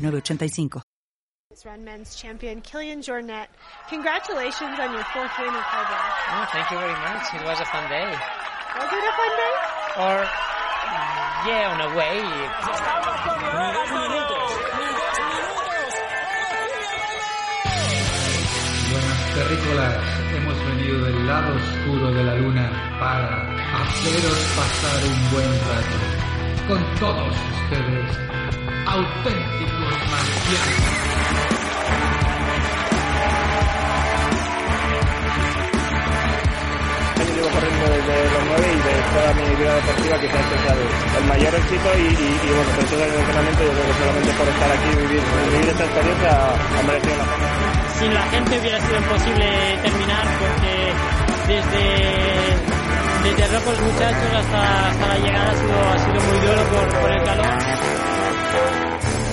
906985. Run men's champion Killian Jornet. Congratulations on your fourth win of Hardrock. Oh, thank you very much. It was a fun day. Was it a fun day? Or, yeah, on a way. Buenas terrícolas, hemos venido del lado oscuro de la luna para haceros pasar un buen rato. Con todos ustedes, auténticos llevo corriendo desde los 9 y de toda mi vida deportiva quizás este sea el mayor éxito y, y, y bueno, por eso el entrenamiento yo creo que solamente por estar aquí y vivir, vivir esta experiencia ha merecido la pena. Sin la gente hubiera sido imposible terminar porque desde, desde Rojos Muchachos hasta, hasta la llegada ha sido, ha sido muy duro por, por el calor.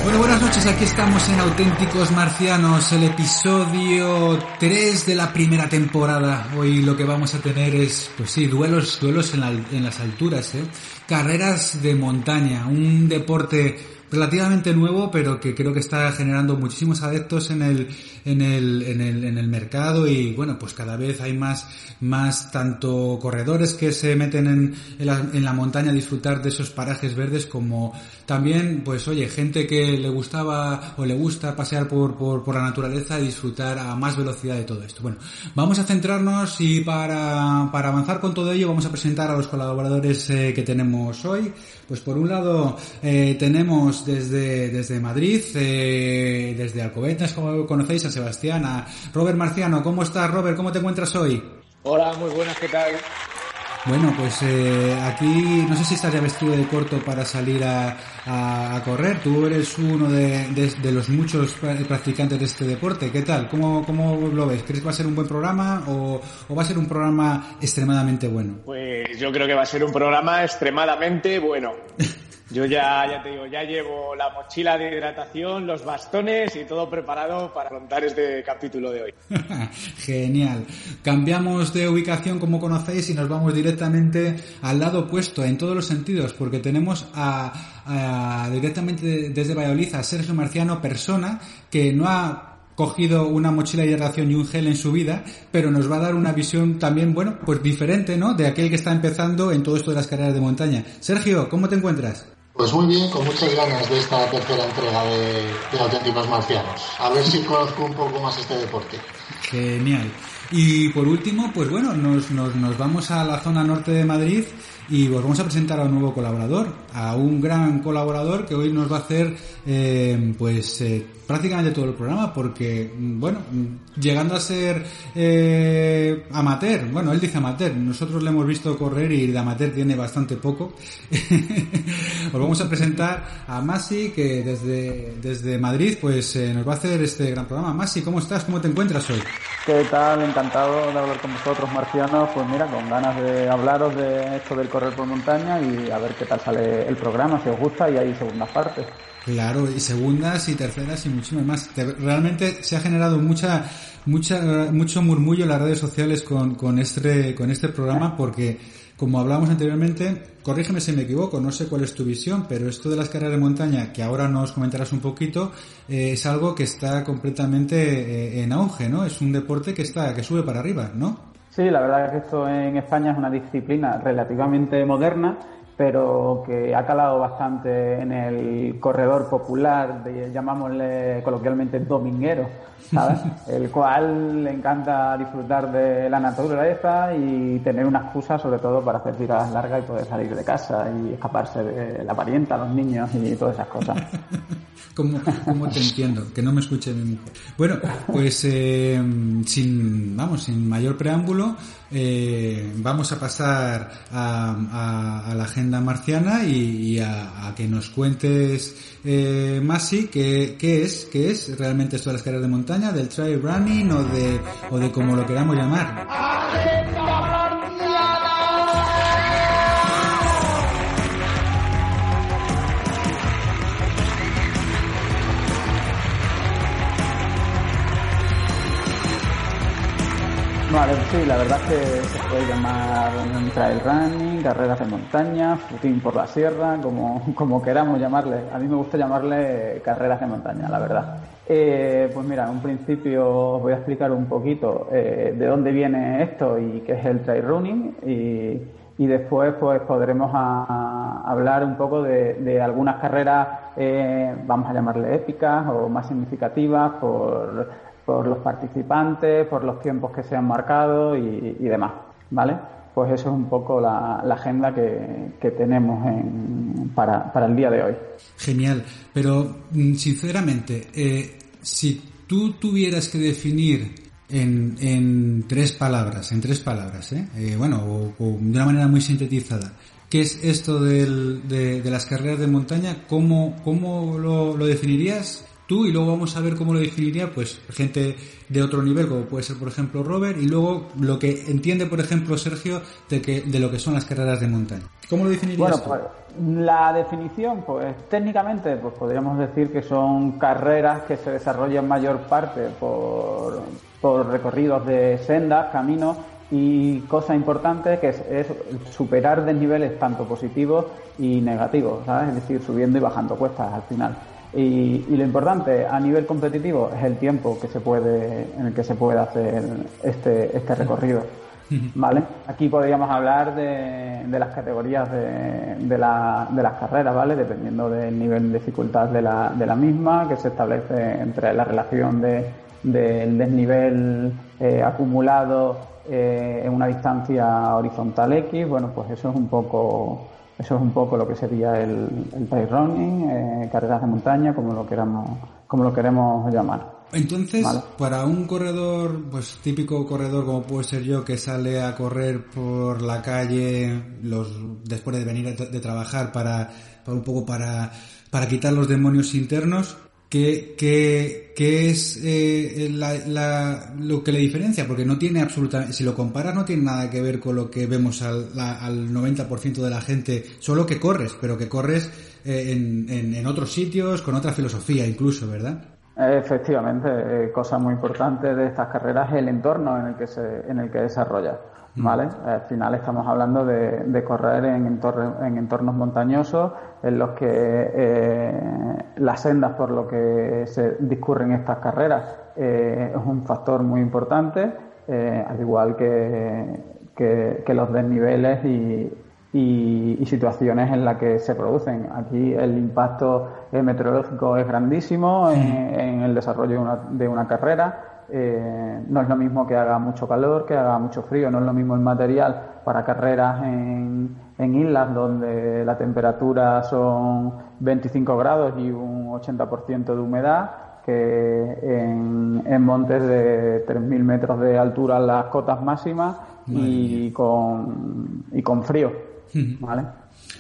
Bueno, buenas noches, aquí estamos en Auténticos Marcianos, el episodio 3 de la primera temporada. Hoy lo que vamos a tener es, pues sí, duelos, duelos en, la- en las alturas, ¿eh? Carreras de montaña, un deporte relativamente nuevo, pero que creo que está generando muchísimos adeptos en el, en el, en el, en el mercado y bueno, pues cada vez hay más, más tanto corredores que se meten en, la, en la montaña a disfrutar de esos parajes verdes como también, pues oye, gente que le gustaba o le gusta pasear por, por, por la naturaleza y disfrutar a más velocidad de todo esto. Bueno, vamos a centrarnos y para, para avanzar con todo ello vamos a presentar a los colaboradores eh, que tenemos hoy. Pues por un lado eh, tenemos desde, desde Madrid, eh, desde Alcobendas, como conocéis, a Sebastián, a Robert Marciano. ¿Cómo estás, Robert? ¿Cómo te encuentras hoy? Hola, muy buenas, ¿qué tal? Bueno, pues eh, aquí no sé si estás ya vestido de corto para salir a, a- a correr. Tú eres uno de, de- de los muchos pra- practicantes de este deporte. ¿Qué tal? ¿Cómo, ¿Cómo lo ves? ¿Crees que va a ser un buen programa o, o va a ser un programa extremadamente bueno? Pues yo creo que va a ser un programa extremadamente bueno. Yo ya, ya te digo, ya llevo la mochila de hidratación, los bastones y todo preparado para afrontar este capítulo de hoy. Genial. Cambiamos de ubicación como conocéis y nos vamos directamente al lado opuesto en todos los sentidos porque tenemos a, directamente desde Valladolid a Sergio Marciano, persona que no ha cogido una mochila de hidratación y un gel en su vida, pero nos va a dar una visión también, bueno, pues diferente, ¿no? De aquel que está empezando en todo esto de las carreras de montaña. Sergio, ¿cómo te encuentras? Pues muy bien, con muchas ganas de esta tercera entrega de, Auténticos Marcianos. A ver si conozco un poco más este deporte. Genial. Y por último, pues bueno, nos, nos, nos vamos a la zona norte de Madrid y os vamos a presentar a un nuevo colaborador, a un gran colaborador que hoy nos va a hacer eh, pues eh, prácticamente todo el programa porque, mm, bueno, mm, llegando a ser eh, amateur, bueno, él dice amateur, nosotros le hemos visto correr y de amateur tiene bastante poco. os vamos a presentar a Masi que desde, desde Madrid pues eh, nos va a hacer este gran programa. Masi, ¿cómo estás? ¿Cómo te encuentras hoy? ¿Qué tal? Encantado de hablar con vosotros, marcianos. Pues mira, con ganas de hablaros de esto del correr por montaña y a ver qué tal sale el programa, si os gusta, y hay segundas partes. Claro, y segundas y terceras y muchísimas más. Te- Realmente se ha generado mucha, mucha, mucho murmullo en las redes sociales con, con este, con este programa porque, como hablábamos anteriormente, corrígeme si me equivoco, no sé cuál es tu visión, pero esto de las carreras de montaña, que ahora nos comentarás un poquito, eh, es algo que está completamente eh, en auge, ¿no? Es un deporte que está, que sube para arriba, ¿no? Sí, la verdad es que esto en España es una disciplina relativamente moderna, pero que ha calado bastante en el corredor popular, de, llamámosle coloquialmente dominguero, ¿sabes? el cual le encanta disfrutar de la naturaleza y tener una excusa sobre todo para hacer tiradas largas y poder salir de casa y escaparse de la parienta, los niños y todas esas cosas. ¿Cómo, ¿Cómo, te entiendo? Que no me escuche mi. Bueno, pues eh, sin, vamos, sin mayor preámbulo, eh, vamos a pasar a, a, a, la agenda marciana y, y a, a, que nos cuentes, eh, Masi, qué, qué es, qué es realmente esto de las carreras de montaña, del trail running o de, o de como lo queramos llamar. Vale, sí, la verdad es que se puede llamar trail running, carreras de montaña, footing por la sierra, como, como queramos llamarle. A mí me gusta llamarle carreras de montaña, la verdad. Eh, pues mira, en un principio os voy a explicar un poquito eh, de dónde viene esto y qué es el trail running y, y después pues podremos a, a hablar un poco de, de algunas carreras, eh, vamos a llamarle épicas o más significativas por por los participantes, por los tiempos que se han marcado y, demás, ¿vale? Pues eso es un poco la, la agenda que, que tenemos en, para, para, el día de hoy. Genial, pero sinceramente, eh, si tú tuvieras que definir en, en, tres palabras, en tres palabras, ¿eh? Eh, bueno, o, de una manera muy sintetizada, ¿qué es esto del, de, de, las carreras de montaña? ¿Cómo, cómo lo, lo definirías? Tú y luego vamos a ver cómo lo definiría pues gente de otro nivel como puede ser por ejemplo Robert y luego lo que entiende por ejemplo Sergio de que de lo que son las carreras de montaña ¿cómo lo definirías bueno pues la definición pues técnicamente pues podríamos decir que son carreras que se desarrollan mayor parte por, por recorridos de sendas caminos y cosa importante que es, es, superar desniveles tanto positivos y negativos, ¿sabes? Es decir, subiendo y bajando cuestas al final. Y, y, lo importante a nivel competitivo es el tiempo que se puede, en el que se puede hacer este, este recorrido. ¿Vale? Aquí podríamos hablar de, de las categorías de, de, la, de, las carreras, ¿vale? Dependiendo del nivel de dificultad de la, de la misma, que se establece entre la relación de, del desnivel eh, acumulado eh, en una distancia horizontal X. Bueno, pues eso es un poco eso es un poco lo que sería el, el trail running, eh, carreras de montaña, como lo queramos, como lo queremos llamar. Entonces, ¿Vale? para un corredor, pues típico corredor como puede ser yo, que sale a correr por la calle los después de venir de, de trabajar para, para un poco para, para quitar los demonios internos, ¿Qué, qué, qué es eh, la, la, lo que le diferencia? Porque no tiene absolutamente, si lo comparas, no tiene nada que ver con lo que vemos al, la, al 90% de la gente, solo que corres, pero que corres eh, en, en, en, otros sitios, con otra filosofía incluso, ¿verdad? Efectivamente, eh, cosa muy importante de estas carreras es el entorno en el que se, en el que desarrolla. ¿Vale? Al final estamos hablando de, de correr en, entor en, entornos montañosos en los que eh, las sendas por lo que se discurren estas carreras eh, es un factor muy importante, eh, al igual que, que, que los desniveles y, y, y, situaciones en las que se producen. Aquí el impacto meteorológico es grandísimo en, en el desarrollo de una, de una carrera eh, no es lo mismo que haga mucho calor, que haga mucho frío, no es lo mismo el material para carreras en, en islas donde la temperatura son 25 grados y un 80% de humedad que en, en montes de 3.000 metros de altura las cotas máximas y con, y con frío. ¿vale?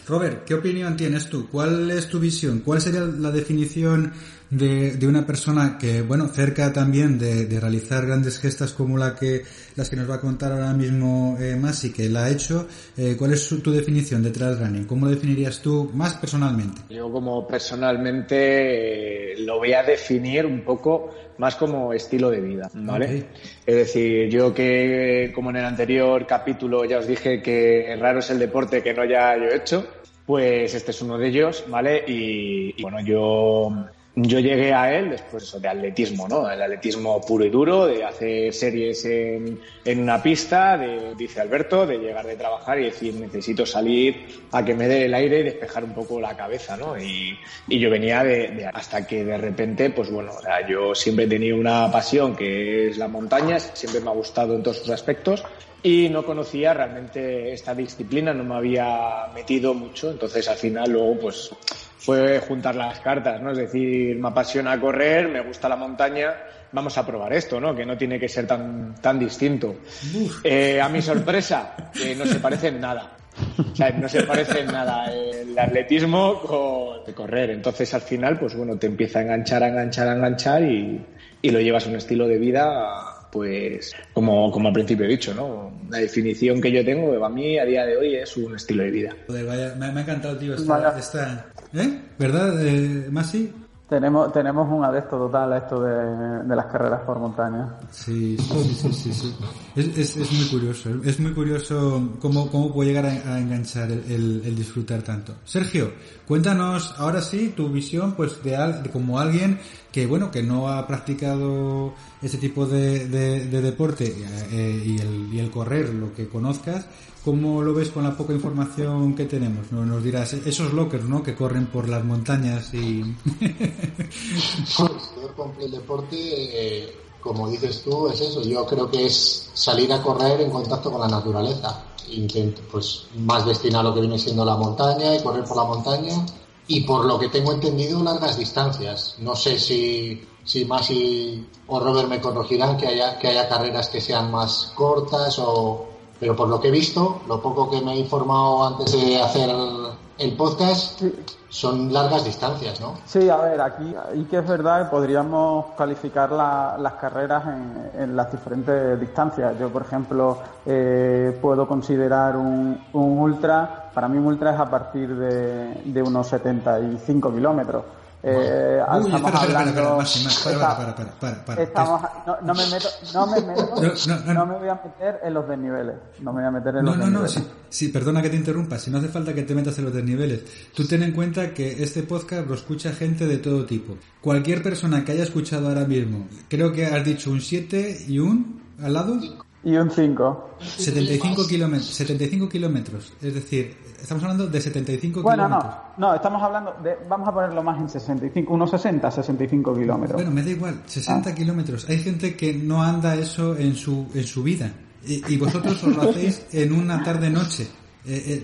Robert, ¿qué opinión tienes tú? ¿Cuál es tu visión? ¿Cuál sería la definición de, de una persona que, bueno, cerca también de, de, realizar grandes gestas como la que, las que nos va a contar ahora mismo eh, Masi, que la ha hecho? Eh, ¿Cuál es su, tu definición de trail running? ¿Cómo lo definirías tú más personalmente? Yo como personalmente eh, lo voy a definir un poco más como estilo de vida, ¿vale? Okay. Es decir, yo que como en el anterior capítulo ya os dije que raro es el deporte que no ya yo he hecho, pues este es uno de ellos, ¿vale? Y, y bueno, yo yo llegué a él después de atletismo, ¿no? El atletismo puro y duro, de hacer series en, en, una pista, de, dice Alberto, de llegar de trabajar y decir necesito salir a que me dé el aire y despejar un poco la cabeza, ¿no? Y, yo venía de, de, hasta que de repente, pues bueno, o sea, yo siempre he tenido una pasión que es la montaña, siempre me ha gustado en todos sus aspectos y no conocía realmente esta disciplina, no me había metido mucho, entonces al final luego pues fue juntar las cartas, ¿no? Es decir, me apasiona correr, me gusta la montaña, vamos a probar esto, ¿no? Que no tiene que ser tan, tan distinto. Eh, a mi sorpresa, no se parece en nada. O sea, no se parece en nada el atletismo con correr. Entonces, al final, pues bueno, te empieza a enganchar, a enganchar, a enganchar y, y lo llevas a un estilo de vida pues como, como al principio he dicho, ¿no? La definición que yo tengo a mí a día de hoy es un estilo de vida. Joder, me, ha encantado, tío, esta... esta ¿Eh? ¿Verdad, eh, Masi? Tenemos, tenemos un adepto total a esto de, de las carreras por montaña. Sí, sí, sí, sí, Es, es, es, muy curioso. Es muy curioso cómo, cómo puede llegar a, enganchar el, el, disfrutar tanto. Sergio, cuéntanos ahora sí tu visión pues de, de como alguien que bueno que no ha practicado ese tipo de, de, de deporte eh, y, el, y el correr, lo que conozcas, ¿Cómo lo ves con la poca información que tenemos? Nos dirás, esos lockers, ¿no? Que corren por las montañas y... el deporte, eh, como dices tú, es eso. Yo creo que es salir a correr en contacto con la naturaleza. Intento, pues, más destinado a lo que viene siendo la montaña y correr por la montaña. Y por lo que tengo entendido, largas distancias. No sé si, si Masi o Robert me corregirán que haya, que haya carreras que sean más cortas o, pero por lo que he visto, lo poco que me he informado antes de hacer el podcast, son largas distancias, ¿no? Sí, a ver, aquí y que es verdad podríamos calificar las carreras en, las diferentes distancias. Yo, por ejemplo, eh, puedo considerar un, ultra, para mí un ultra es a partir de, de unos 75 kilómetros. Eh, estamos hablando. Para, para, para, estamos, no, no, me meto, no me meto, no, no, me voy a meter en los desniveles. No me voy a meter en los desniveles. No, no, sí, sí, perdona que te interrumpa. Si no hace falta que te metas en los desniveles. Tú ten en cuenta que este podcast lo escucha gente de todo tipo. Cualquier persona que haya escuchado ahora mismo, creo que has dicho un 7 y un al lado. Y un 5. 75 kilómetros, 75 kilómetros. Es decir, estamos hablando de 75 bueno, kilómetros. No, no, estamos hablando de, vamos a ponerlo más en 65, unos 60, 65 kilómetros. Bueno, me da igual, 60 ah. kilómetros. Hay gente que no anda eso en su, en su vida. Y, y vosotros os lo hacéis en una tarde-noche. Eh, eh,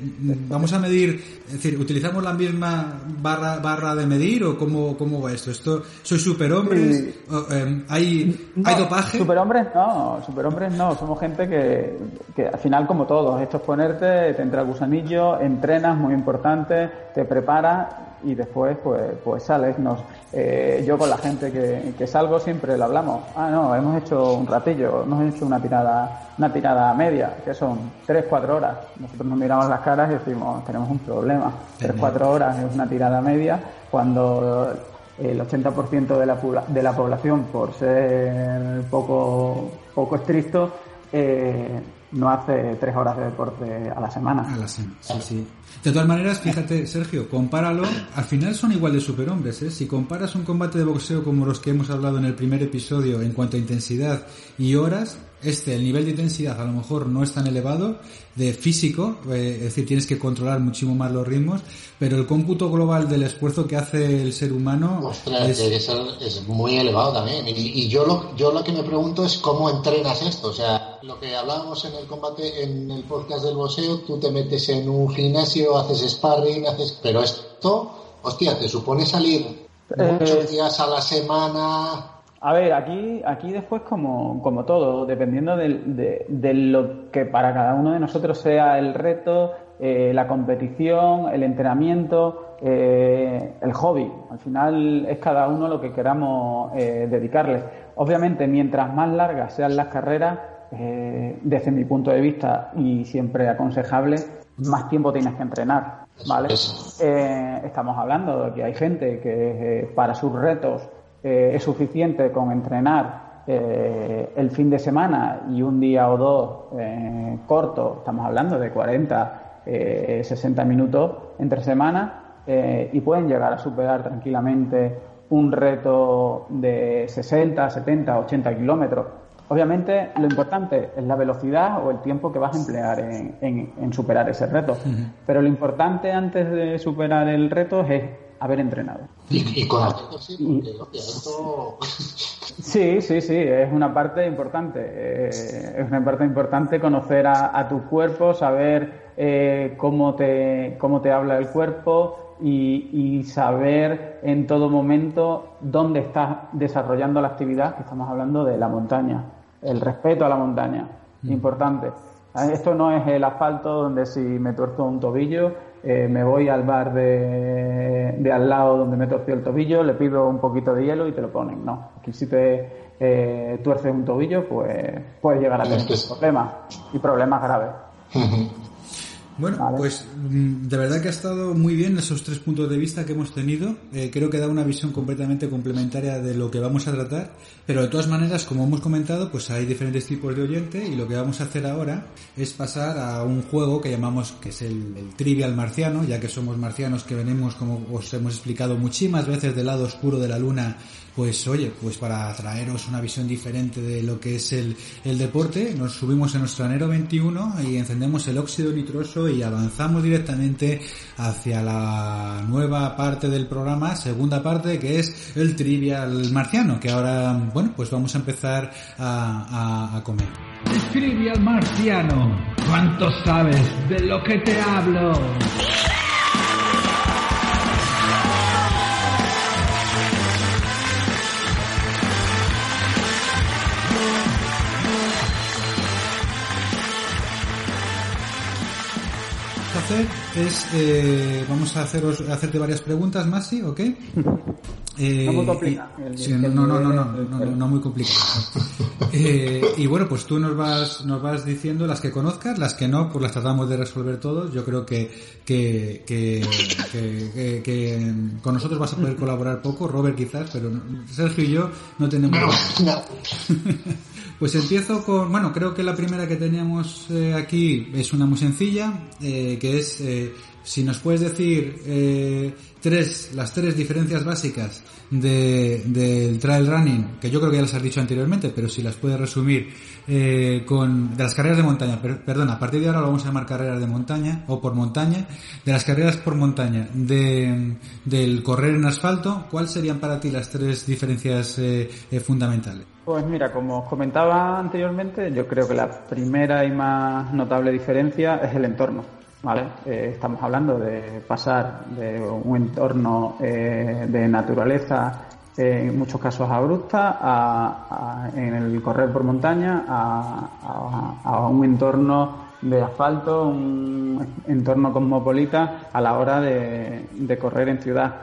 vamos a medir, es decir, ¿utilizamos la misma barra, barra de medir o cómo, cómo va esto? ¿Esto soy superhombres? Em, ¿Hay, ¿Hay dopaje? Superhombres no, superhombres no, somos gente que, que al final como todos, esto es ponerte, te entra el gusanillo, entrenas, muy importante, te preparas y después pues, pues sales. Nos, eh, yo con la gente que, que, salgo siempre le hablamos, ah no, hemos hecho un ratillo, hemos hecho una tirada, una tirada media, que son 3-4 horas. Nosotros nos miramos las caras y decimos, tenemos un problema. 3-4 horas es una tirada media cuando el 80% de la, de la población, por ser poco, poco estricto, eh, no hace tres horas de deporte a la semana. A la semana, sí, sí. De todas maneras, fíjate, Sergio, compáralo. Al final son igual de superhombres, ¿eh? Si comparas un combate de boxeo como los que hemos hablado en el primer episodio en cuanto a intensidad y horas, este, el nivel de intensidad a lo mejor no es tan elevado, de físico, eh, es decir, tienes que controlar muchísimo más los ritmos, pero el cómputo global del esfuerzo que hace el ser humano es... es muy elevado también. Y, yo, lo, yo lo que me pregunto es cómo entrenas esto. O sea, lo que hablábamos en el combate, en el podcast del boxeo, tú te metes en un gimnasio, haces sparring, haces... Pero esto, hostia, te supone salir muchos eh, días a la semana, a ver, aquí, aquí después como, como todo, dependiendo de, de, lo que para cada uno de nosotros sea el reto, eh, la competición, el entrenamiento, eh, el hobby. Al final es cada uno lo que queramos eh, dedicarle. Obviamente, mientras más largas sean las carreras, desde mi punto de vista y siempre aconsejable, más tiempo tienes que entrenar. ¿vale? estamos hablando de que hay gente que para sus retos eh, es suficiente con entrenar eh, el fin de semana y un día o dos eh, corto, estamos hablando de 40, 60 minutos entre semana, y pueden llegar a superar tranquilamente un reto de 60, 70, 80 kilómetros. Obviamente lo importante es la velocidad o el tiempo que vas a emplear en, superar ese reto. Pero lo importante antes de superar el reto es haber entrenado. Y, con sí, porque Sí, sí, sí, es una parte importante. Eh, es una parte importante conocer a, tu cuerpo, saber eh, cómo, te, cómo te habla el cuerpo, y, y, saber en todo momento dónde estás desarrollando la actividad, que estamos hablando de la montaña, el respeto a la montaña, mm. importante. Esto no es el asfalto donde si me tuerzo un tobillo, eh, me voy al bar de, de, al lado donde me torció el tobillo, le pido un poquito de hielo y te lo ponen. No, aquí si te eh, tuerces un tobillo, pues puedes llegar a tener problemas y problemas graves. Bueno, pues mm, de verdad que ha estado muy bien esos tres puntos de vista que hemos tenido. Eh, creo que da una visión completamente complementaria de lo que vamos a tratar. Pero de todas maneras, como hemos comentado, pues hay diferentes tipos de oyente y lo que vamos a hacer ahora es pasar a un juego que llamamos, que es el, el trivial marciano, ya que somos marcianos que venimos, como os hemos explicado muchísimas veces, del lado oscuro de la luna pues oye, pues para traeros una visión diferente de lo que es el, el deporte, nos subimos en nuestro anero 21 y encendemos el óxido nitroso y avanzamos directamente hacia la nueva parte del programa, segunda parte, que es el trivial marciano, que ahora, bueno, pues vamos a empezar a, a, a comer. Trivial marciano, ¿cuánto sabes de lo que te hablo? Hacer es, eh, vamos a haceros, hacerte varias preguntas, Masi, ¿ok? Eh, no muy complicado. no, no, no, no, no, no, muy complicado. Eh, y bueno, pues tú nos vas, nos vas diciendo las que conozcas, las que no, pues las tratamos de resolver todos. Yo creo que, que, que, que, que con nosotros vas a poder colaborar poco, Robert quizás, pero Sergio y yo no tenemos. Pues empiezo con, bueno, creo que la primera que teníamos eh, aquí es una muy sencilla, eh, que es, eh, si nos puedes decir eh, tres, las tres diferencias básicas de, del trail running, que yo creo que ya las has dicho anteriormente, pero si las puedes resumir eh, con, de las carreras de montaña, per, perdona, a partir de ahora lo vamos a llamar carreras de montaña o por montaña, de las carreras por montaña, de, del correr en asfalto, ¿cuáles serían para ti las tres diferencias eh, eh, fundamentales? Pues mira, como os comentaba anteriormente, yo creo que la primera y más notable diferencia es el entorno. ¿Vale? Eh, estamos hablando de pasar de un entorno eh, de naturaleza, eh, en muchos casos abrupta, a, en el correr por montaña, a, un entorno de asfalto, un entorno cosmopolita a la hora de, correr en ciudad.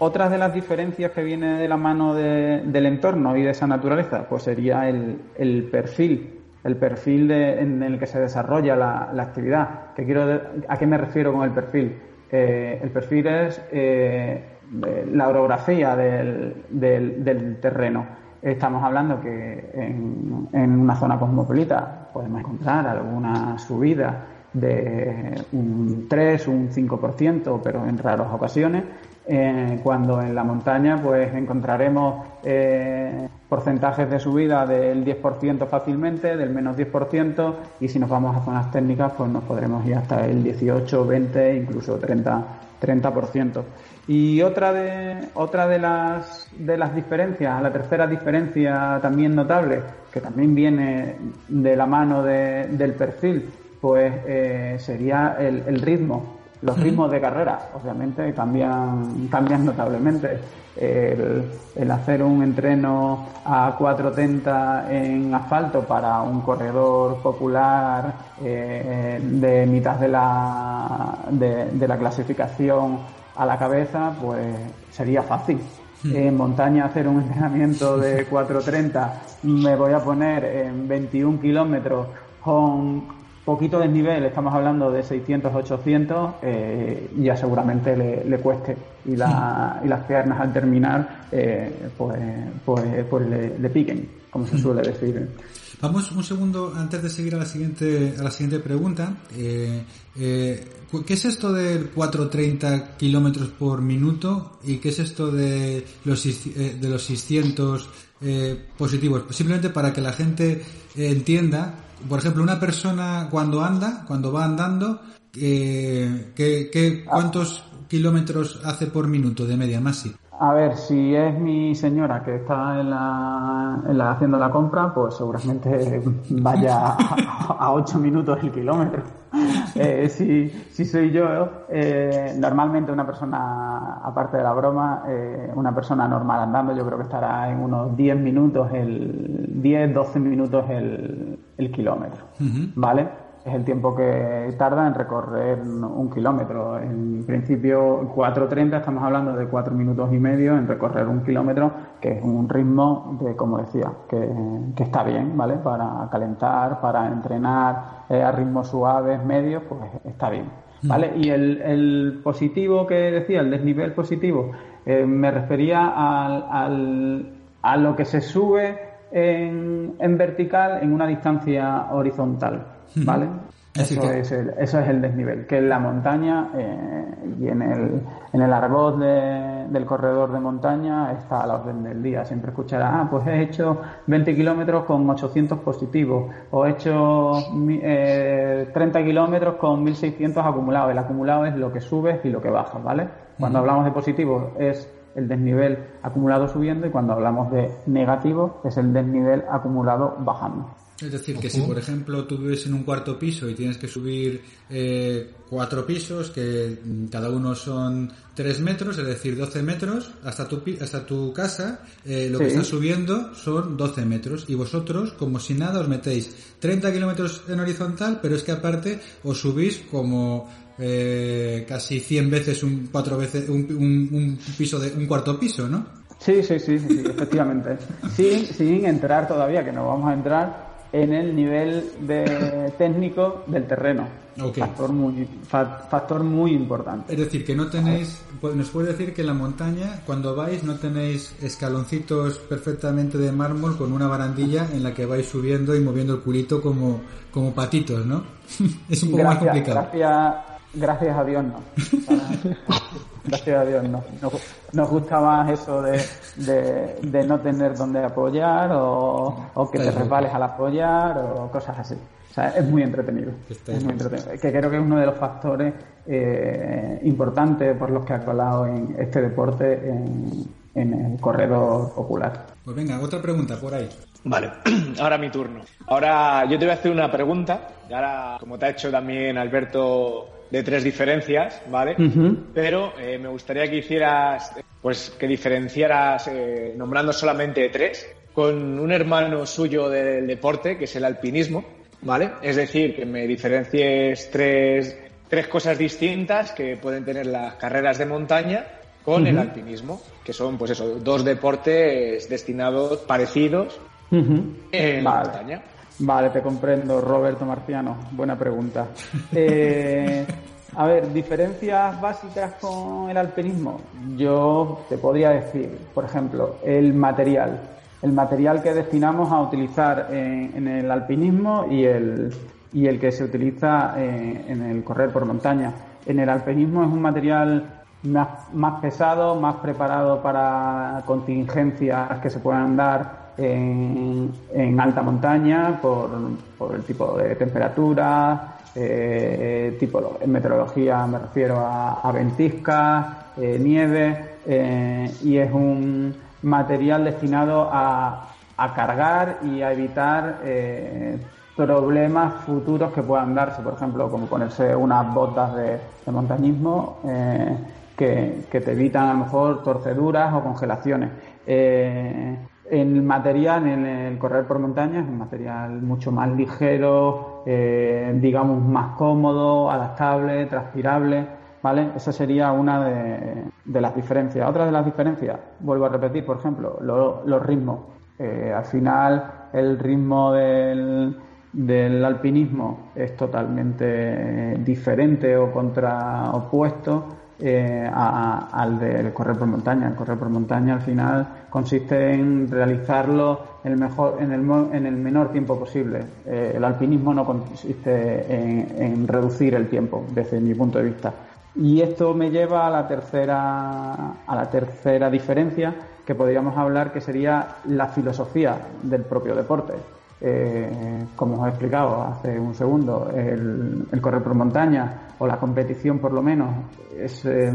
Otras de las diferencias que viene de la mano de, del entorno y de esa naturaleza, pues sería el perfil, el perfil de, en el que se desarrolla la, actividad. ¿Qué quiero ¿A qué me refiero con el perfil? Eh, el perfil es eh, la orografía del, terreno. Estamos hablando que en, en una zona cosmopolita podemos encontrar alguna subida de un 3, un 5%, pero en raras ocasiones, eh, cuando en la montaña pues encontraremos eh, porcentajes de subida del 10% fácilmente, del menos 10%, y si nos vamos a zonas técnicas pues nos podremos ir hasta el 18, 20, incluso 30, 30%. Y otra de, otra de las, de las diferencias, la tercera diferencia también notable, que también viene de la mano de, del perfil, pues eh, sería el, el ritmo los ritmos de carrera, obviamente, cambian, cambian notablemente. El, el, hacer un entreno a 4.30 en asfalto para un corredor popular eh, de mitad de la, de, de, la clasificación a la cabeza, pues sería fácil. En montaña hacer un entrenamiento de 4.30, me voy a poner en 21 kilómetros con poquito desnivel, estamos hablando de 600, 800, eh, ya seguramente le, le cueste. Y, la, y, las piernas al terminar, eh, pues, pues, pues le, le, piquen, como se suele decir. Vamos un segundo antes de seguir a la siguiente, a la siguiente pregunta. Eh, ¿Qué es esto del 430 kilómetros por minuto y qué es esto de los, de los 600 positivos? Simplemente para que la gente entienda por ejemplo, una persona cuando anda, cuando va andando, eh, ¿qué, qué, cuántos kilómetros hace por minuto de media, sí? A ver, si es mi señora que está en la, en la haciendo la compra, pues seguramente vaya a, 8 minutos el kilómetro. Eh, si, si soy yo, eh, normalmente una persona, aparte de la broma, eh, una persona normal andando, yo creo que estará en unos 10 minutos, el 10, 12 minutos el, el kilómetro. ¿Vale? Es el tiempo que tarda en recorrer un kilómetro. En principio, 4.30 estamos hablando de 4 minutos y medio en recorrer un kilómetro, que es un ritmo de, como decía, que, está bien, ¿vale? Para calentar, para entrenar eh, a ritmos suaves, medios, pues está bien. ¿Vale? Y el, positivo que decía, el desnivel positivo, eh, me refería al, a lo que se sube en, en vertical en una distancia horizontal. ¿Vale? Eso, es el, eso es el desnivel, que en la montaña eh, y en el, en el argot del corredor de montaña está a la orden del día. Siempre escuchará, ah, pues he hecho 20 kilómetros con 800 positivos o he hecho eh, 30 kilómetros con 1600 acumulados. El acumulado es lo que subes y lo que bajas, ¿vale? Cuando hablamos de positivo es el desnivel acumulado subiendo y cuando hablamos de negativo es el desnivel acumulado bajando. Es decir, que si por ejemplo tú vives en un cuarto piso y tienes que subir eh, cuatro pisos, que cada uno son tres metros, es decir, 12 metros, hasta tu, hasta tu casa, eh, lo que estás subiendo son 12 metros. Y vosotros, como si nada, os metéis 30 kilómetros en horizontal, pero es que aparte os subís como eh, casi 100 veces, un, cuatro veces, un, un, piso de un cuarto piso, ¿no? Sí, sí, sí, sí, efectivamente. sin, sin entrar todavía, que no vamos a entrar en el nivel de técnico del terreno. Factor, muy, factor muy importante. Es decir, que no tenéis, pues, nos puede decir que en la montaña, cuando vais, no tenéis escaloncitos perfectamente de mármol con una barandilla en la que vais subiendo y moviendo el culito como, como patitos, ¿no? es un poco más complicado. Gracias, gracias a Dios, no. Gracias a Dios, no. Nos, gusta más eso de, de, no tener donde apoyar o, que te resbales al apoyar o cosas así. O sea, es muy entretenido. Es muy entretenido. Que creo que es uno de los factores eh, importantes por los que ha colado en este deporte en, en el corredor popular. Pues venga, otra pregunta por ahí. Vale, ahora mi turno. Ahora yo te voy a hacer una pregunta. Y ahora, como te ha hecho también Alberto de tres diferencias, ¿vale? Pero eh, me gustaría que hicieras, pues que diferenciaras, eh, nombrando solamente tres, con un hermano suyo del deporte, que es el alpinismo, ¿vale? Es decir, que me diferencies tres, tres cosas distintas que pueden tener las carreras de montaña con el alpinismo, que son, pues eso, dos deportes destinados parecidos en la montaña. Vale, te comprendo, Roberto Marciano. Buena pregunta. Eh, a ver, diferencias básicas con el alpinismo. Yo te podría decir, por ejemplo, el material. El material que destinamos a utilizar en, el alpinismo y el, y el que se utiliza en, el correr por montaña. En el alpinismo es un material más, más pesado, más preparado para contingencias que se puedan dar en, alta montaña por, el tipo de temperatura, eh, tipo, en meteorología me refiero a, ventisca, eh, nieve, eh, y es un material destinado a, cargar y a evitar problemas futuros que puedan darse, por ejemplo, como ponerse unas botas de, montañismo que, que, te evitan a lo mejor torceduras o congelaciones. El material en el correr por montaña es un material mucho más ligero, eh, digamos más cómodo, adaptable, transpirable, ¿vale? Esa sería una de, las diferencias. Otra de las diferencias, vuelvo a repetir, por ejemplo, los ritmos. Eh, al final, el ritmo del, del alpinismo es totalmente diferente o contraopuesto eh, al del correr por montaña. El correr por montaña al final consiste en realizarlo en el, mejor, en el, en el menor tiempo posible. Eh, el alpinismo no consiste en, reducir el tiempo, desde mi punto de vista. Y esto me lleva a la tercera, a la tercera diferencia que podríamos hablar que sería la filosofía del propio deporte. Eh, como os he explicado hace un segundo, el, correr por montaña o la competición por lo menos eh,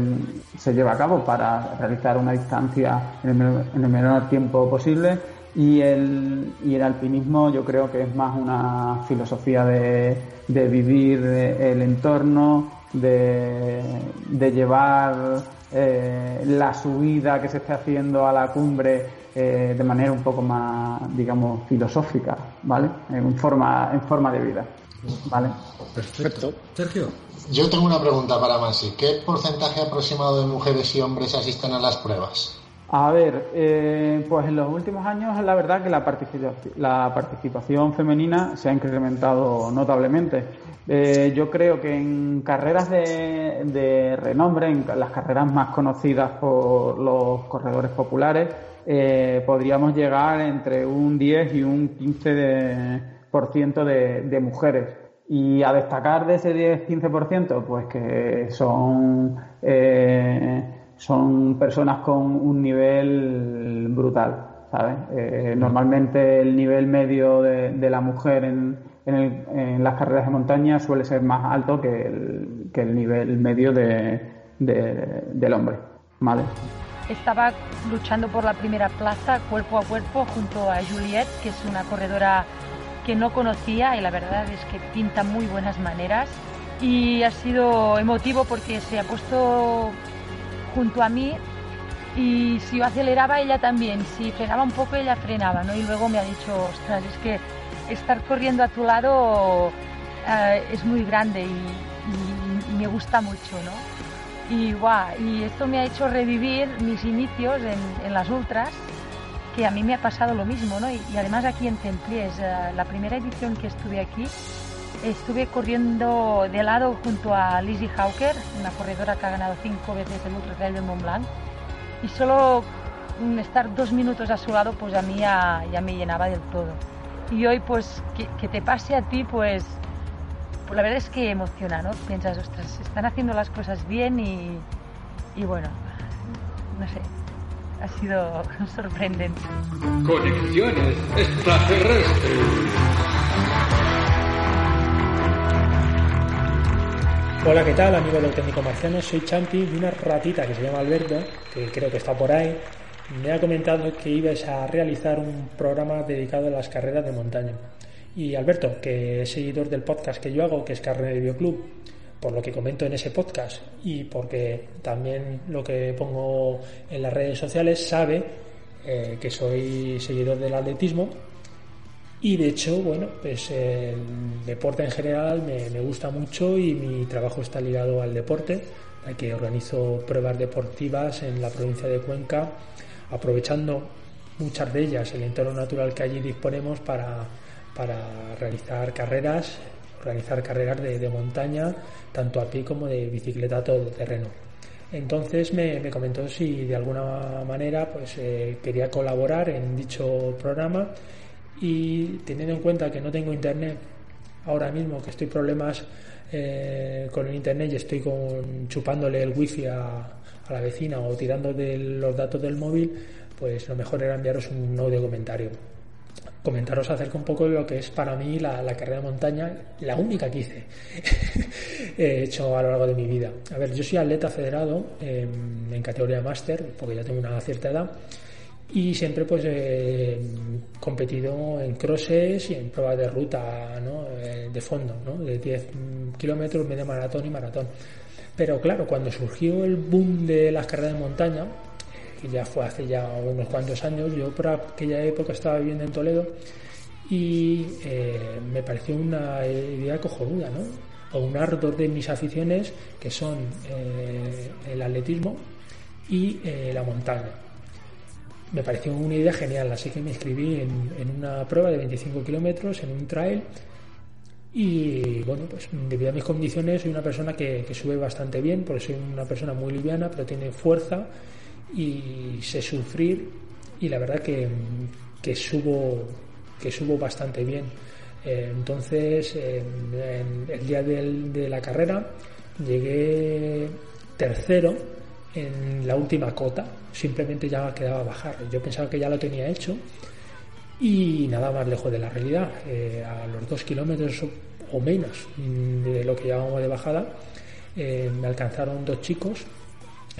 se lleva a cabo para realizar una distancia en el, menor, tiempo posible. Y el, y el alpinismo yo creo que es más una filosofía de, vivir el entorno, de, de llevar eh, la subida que se esté haciendo a la cumbre eh, de manera un poco más, digamos, filosófica, ¿vale? En forma, en forma de vida, ¿vale? Perfecto. Sergio. Yo tengo una pregunta para Masi. ¿Qué porcentaje aproximado de mujeres y hombres asisten a las pruebas? A ver, eh, pues en los últimos años la verdad que la participación, la participación femenina se ha incrementado notablemente. Eh, yo creo que en carreras de, de, renombre, en las carreras más conocidas por los corredores populares, eh, podríamos llegar entre un 10 y un 15% de, de, mujeres. Y a destacar de ese 10-15%, pues que son, eh, son personas con un nivel brutal. ¿sabes? Eh, normalmente el nivel medio de, de la mujer en, en, el, en, las carreras de montaña suele ser más alto que el, que el nivel medio de, del hombre. ¿vale? estaba luchando por la primera plaza cuerpo a cuerpo junto a Juliette, que es una corredora que no conocía y la verdad es que pinta muy buenas maneras. Y ha sido emotivo porque se ha puesto junto a mí y si aceleraba ella también, si frenaba un poco ella frenaba, ¿no? Y luego me ha dicho, ostras, es que estar corriendo a tu lado eh, es muy grande y, me gusta mucho, ¿no? Y, y esto me ha hecho revivir mis inicios en, las ultras, que a mí me ha pasado lo mismo, ¿no? Y, además aquí en Templiers, eh, la primera edición que estuve aquí, estuve corriendo de lado junto a Lizzie Hawker, una corredora que ha ganado cinco veces el Ultra Trail de Mont Blanc, y solo estar dos minutos a su lado, pues a mí ya, ya me llenaba del todo. Y hoy, pues, que, que te pase a ti, pues, pues la verdad es que emociona, ¿no? Piensas, ostras, están haciendo las cosas bien y, y bueno, no sé, ha sido sorprendente. Conexiones extraterrestres. Hola, ¿qué tal amigos del técnico marciano? Soy Champi y una ratita que se llama Alberto, que creo que está por ahí, me ha comentado que ibas a realizar un programa dedicado a las carreras de montaña. Y Alberto, que es seguidor del podcast que yo hago, que es Carne de Bioclub, por lo que comento en ese podcast y porque también lo que pongo en las redes sociales, sabe eh, que soy seguidor del atletismo. Y de hecho, bueno, pues el deporte en general me, gusta mucho y mi trabajo está ligado al deporte, ya que organizo pruebas deportivas en la provincia de Cuenca, aprovechando muchas de ellas el entorno natural que allí disponemos para para realizar carreras, realizar carreras de, montaña, tanto a pie como de bicicleta todo terreno. Entonces me, comentó si de alguna manera pues eh, quería colaborar en dicho programa y teniendo en cuenta que no tengo internet ahora mismo, que estoy problemas eh, con el internet y estoy con, chupándole el wifi a, la vecina o tirando de los datos del móvil, pues lo mejor era enviaros un audio comentario comentaros acerca un poco de lo que es para mí la, carrera de montaña, la única que hice he hecho a lo largo de mi vida. A ver, yo soy atleta federado en categoría máster, porque ya tengo una cierta edad, y siempre pues he competido en crosses y en pruebas de ruta. Eh, de fondo, de 10 kilómetros, media maratón y maratón. Pero claro, cuando surgió el boom de las carreras de montaña, ya fue hace ya unos cuantos años. Yo por aquella época estaba viviendo en Toledo y eh, me pareció una idea cojonuda, ¿no? O un ardor de mis aficiones que son eh, el atletismo y eh, la montaña. Me pareció una idea genial, así que me inscribí en, una prueba de 25 kilómetros, en un trail. Y bueno, pues debido a mis condiciones soy una persona que, sube bastante bien, porque soy una persona muy liviana, pero tiene fuerza y sé sufrir y la verdad que, que subo que subo bastante bien eh, entonces en, el día de la carrera llegué tercero en la última cota simplemente ya quedaba bajar yo pensaba que ya lo tenía hecho y nada más lejos de la realidad. Eh, a los dos kilómetros o menos de lo que llevábamos de bajada, eh, me alcanzaron dos chicos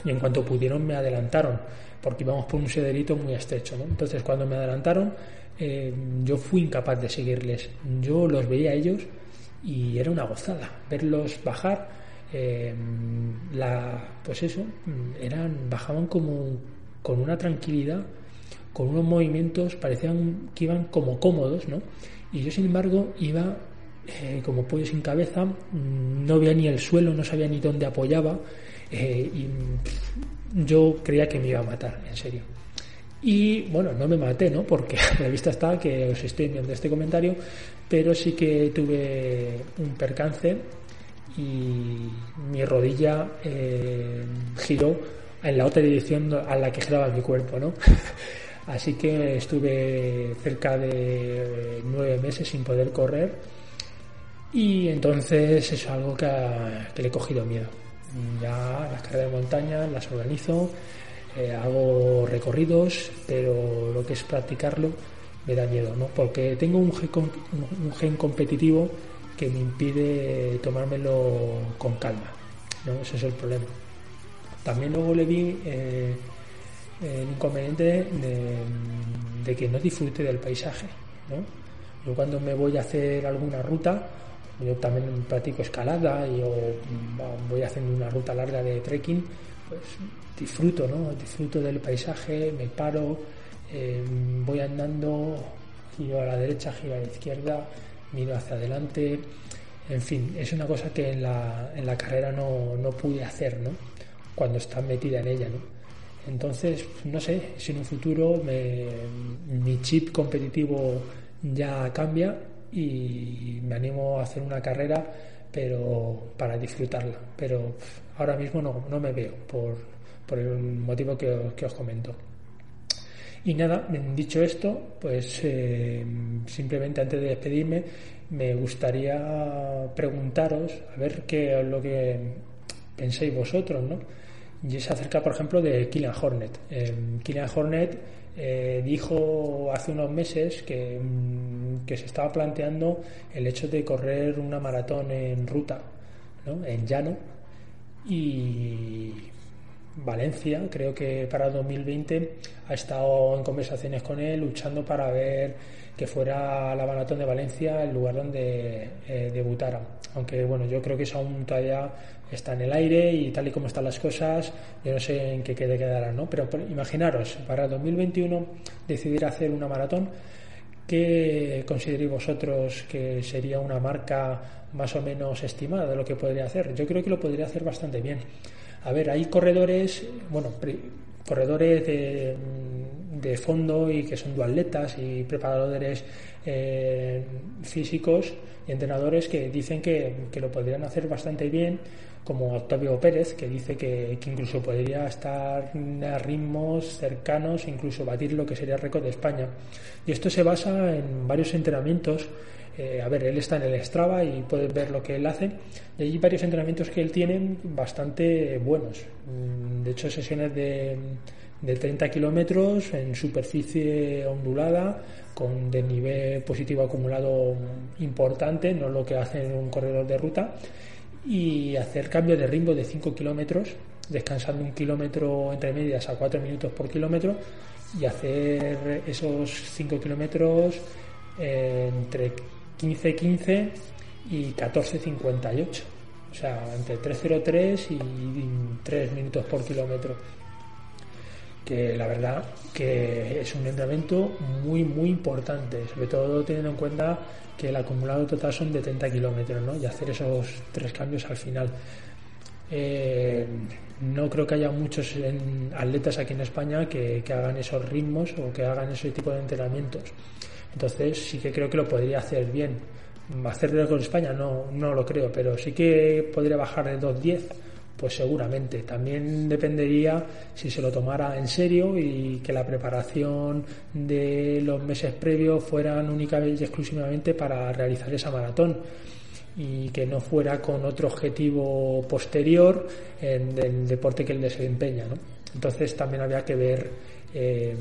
y en cuanto pudieron me adelantaron porque íbamos por un sederito muy estrecho. Entonces cuando me adelantaron eh, yo fui incapaz de seguirles. Yo los veía a ellos y era una gozada verlos bajar. La, pues eso, eran, bajaban como con una tranquilidad con unos movimientos, parecían que iban como cómodos, ¿no? Y yo, sin embargo, iba eh, como pollo sin cabeza, mm, no veía ni el suelo, no sabía ni dónde apoyaba, eh, y yo creía que me iba a matar, en serio. Y bueno, no me maté, ¿no? Porque la vista está que os estoy enviando este comentario, pero sí que tuve un percance y mi rodilla eh, giró en la otra dirección a la que giraba mi cuerpo, ¿no? Así que estuve cerca de nueve meses sin poder correr y entonces es algo que, le he cogido miedo. Ya las carreras de montaña las organizo, eh, hago recorridos, pero lo que es practicarlo me da miedo, ¿no? Porque tengo un gen competitivo que me impide tomármelo con calma, ¿no? Ese es el problema. También luego le vi eh, el inconveniente de, que no disfrute del paisaje. ¿no? Yo cuando me voy a hacer alguna ruta, yo también practico escalada y voy haciendo una ruta larga de trekking, pues disfruto, ¿no? Disfruto del paisaje, me paro, eh, voy andando, giro a la derecha, giro a la izquierda, miro hacia adelante, en fin, es una cosa que en la, en la carrera no, no pude hacer, ¿no? Cuando estás metida en ella, ¿no? Entonces, no sé, si en un futuro mi chip competitivo ya cambia y me animo a hacer una carrera, pero para disfrutarla. Pero ahora mismo no, no me veo por, por el motivo que, os comento. Y nada, dicho esto, pues eh, simplemente antes de despedirme, me gustaría preguntaros a ver qué es lo que pensáis vosotros, ¿no? y es acerca, por ejemplo, de Killian Hornet. Eh, Killian Hornet eh, dijo hace unos meses que, mm, que, se estaba planteando el hecho de correr una maratón en ruta, ¿no? en llano, y Valencia, creo que para 2020 ha estado en conversaciones con él luchando para ver que fuera la maratón de Valencia el lugar donde eh, debutara. Aunque bueno, yo creo que eso aún todavía está en el aire y tal y como están las cosas, yo no sé en qué quede quedará, ¿no? Pero, imaginaros, para 2021 decidir hacer una maratón, ¿qué consideréis vosotros que sería una marca más o menos estimada de lo que podría hacer? Yo creo que lo podría hacer bastante bien. A ver, hay corredores, bueno, corredores de, de fondo y que son duatletas y preparadores eh, físicos y entrenadores que dicen que, que, lo podrían hacer bastante bien como Octavio Pérez, que dice que, incluso podría estar a ritmos cercanos, incluso batir lo que sería récord de España. Y esto se basa en varios entrenamientos. Eh, a ver, él está en el Strava y puedes ver lo que él hace. Y hay varios entrenamientos que él tiene bastante buenos. Mm, de hecho, sesiones de, de 30 kilómetros en superficie ondulada, con nivel positivo acumulado importante, no lo que hace un corredor de ruta y hacer cambio de ritmo de 5 kilómetros, descansando un kilómetro entre medias a 4 minutos por kilómetro y hacer esos 5 kilómetros entre 15-15 y 14-58. O sea, entre 3.03 y 3 minutos por kilómetro. Que la verdad que es un entrenamiento muy, muy importante, sobre todo teniendo en cuenta que el acumulado total son de 30 kilómetros, ¿no? Y hacer esos tres cambios al final. Eh, no creo que haya muchos atletas aquí en España que, hagan esos ritmos o que hagan ese tipo de entrenamientos. Entonces sí que creo que lo podría hacer bien. Hacer con España no, no lo creo, pero sí que podría bajar de 2.10 pues seguramente. También dependería si se lo tomara en serio y que la preparación de los meses previos fueran únicamente y exclusivamente para realizar esa maratón y que no fuera con otro objetivo posterior en el deporte que él desempeña. ¿no? Entonces también había que ver eh,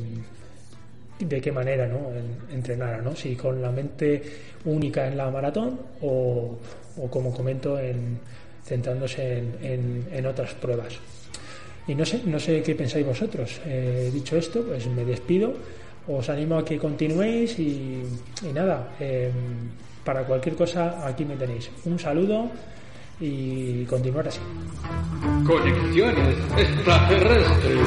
de qué manera ¿no? entrenara, ¿no? si con la mente única en la maratón o, o como comento, en, centrándose en, en, otras pruebas. Y no sé, no sé qué pensáis vosotros. Eh, dicho esto, pues me despido. Os animo a que continuéis y, y nada, em, para cualquier cosa aquí me tenéis. Un saludo y continuar así. Conexiones extraterrestres.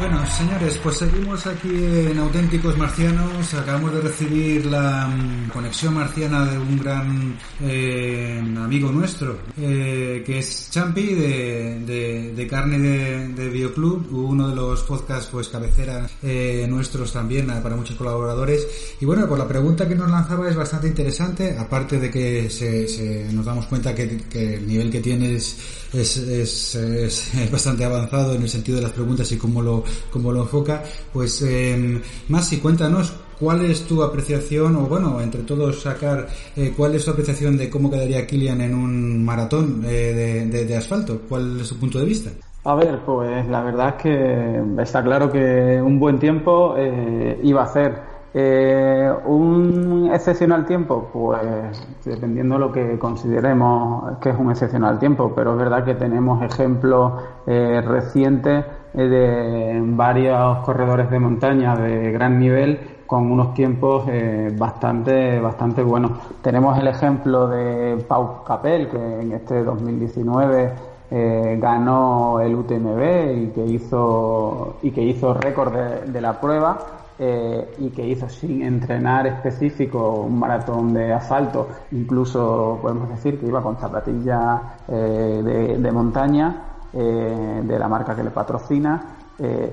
Bueno, señores, pues seguimos aquí en Auténticos Marcianos. Acabamos de recibir la mm, conexión marciana de un gran eh, amigo nuestro, eh, que es Champi de, de, Carne de, de, Bioclub, uno de los podcasts pues cabecera eh, nuestros también para muchos colaboradores. Y bueno, pues la pregunta que nos lanzaba es bastante interesante, aparte de que se, nos damos cuenta que, el nivel que tienes es, es, es, bastante avanzado en el sentido de las preguntas y cómo lo, cómo lo enfoca. Pues, eh, Masi, cuéntanos cuál es tu apreciación, o bueno, entre todos sacar, eh, cuál es tu apreciación de cómo quedaría Kilian en un maratón eh, de, asfalto. ¿Cuál es su punto de vista? A ver, pues la verdad es que está claro que un buen tiempo eh, iba a hacer eh, un excepcional tiempo, pues dependiendo de lo que consideremos que es un excepcional tiempo, pero es verdad que tenemos ejemplos eh, recientes de varios corredores de montaña de gran nivel con unos tiempos eh, bastante bastante buenos. Tenemos el ejemplo de Pau Capel que en este 2019 eh, ganó el UTMB y que hizo y que hizo récord de la prueba eh, y que hizo sin entrenar específico un maratón de asfalto, incluso podemos decir que iba con zapatillas eh, de, montaña eh, de la marca que le patrocina.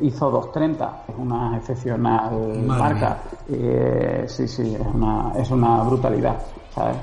hizo 2.30, es una excepcional marca. sí, sí, es una, es una brutalidad.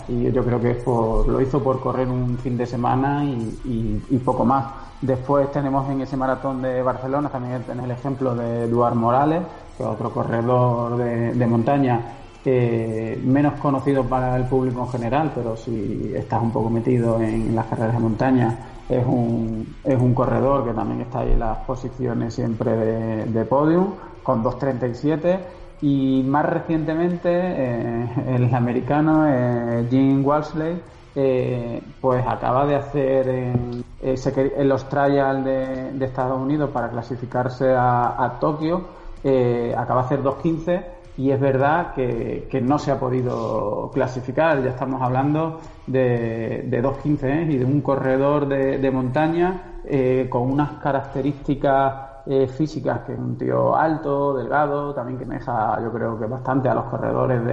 Y yo creo que lo hizo por correr un fin de semana y, poco más. Después tenemos en ese maratón de Barcelona también el ejemplo de Eduard Morales, otro corredor de, montaña menos conocido para el público en general, pero si estás un poco metido en, las carreras de montaña, es un, es un corredor que también está ahí en las posiciones siempre de, de podium, con 2.37. Y más recientemente, eh, el americano eh, Jim Walsley, eh, pues acaba de hacer en, en los trials de, de, Estados Unidos para clasificarse a, a Tokio eh, acaba de hacer 2.15 y es verdad que, no se ha podido clasificar. Ya estamos hablando de, de 2.15 ¿eh? y de un corredor de, montaña eh, con unas características físicas que es un tío alto, delgado, también que deja yo creo que bastante a los corredores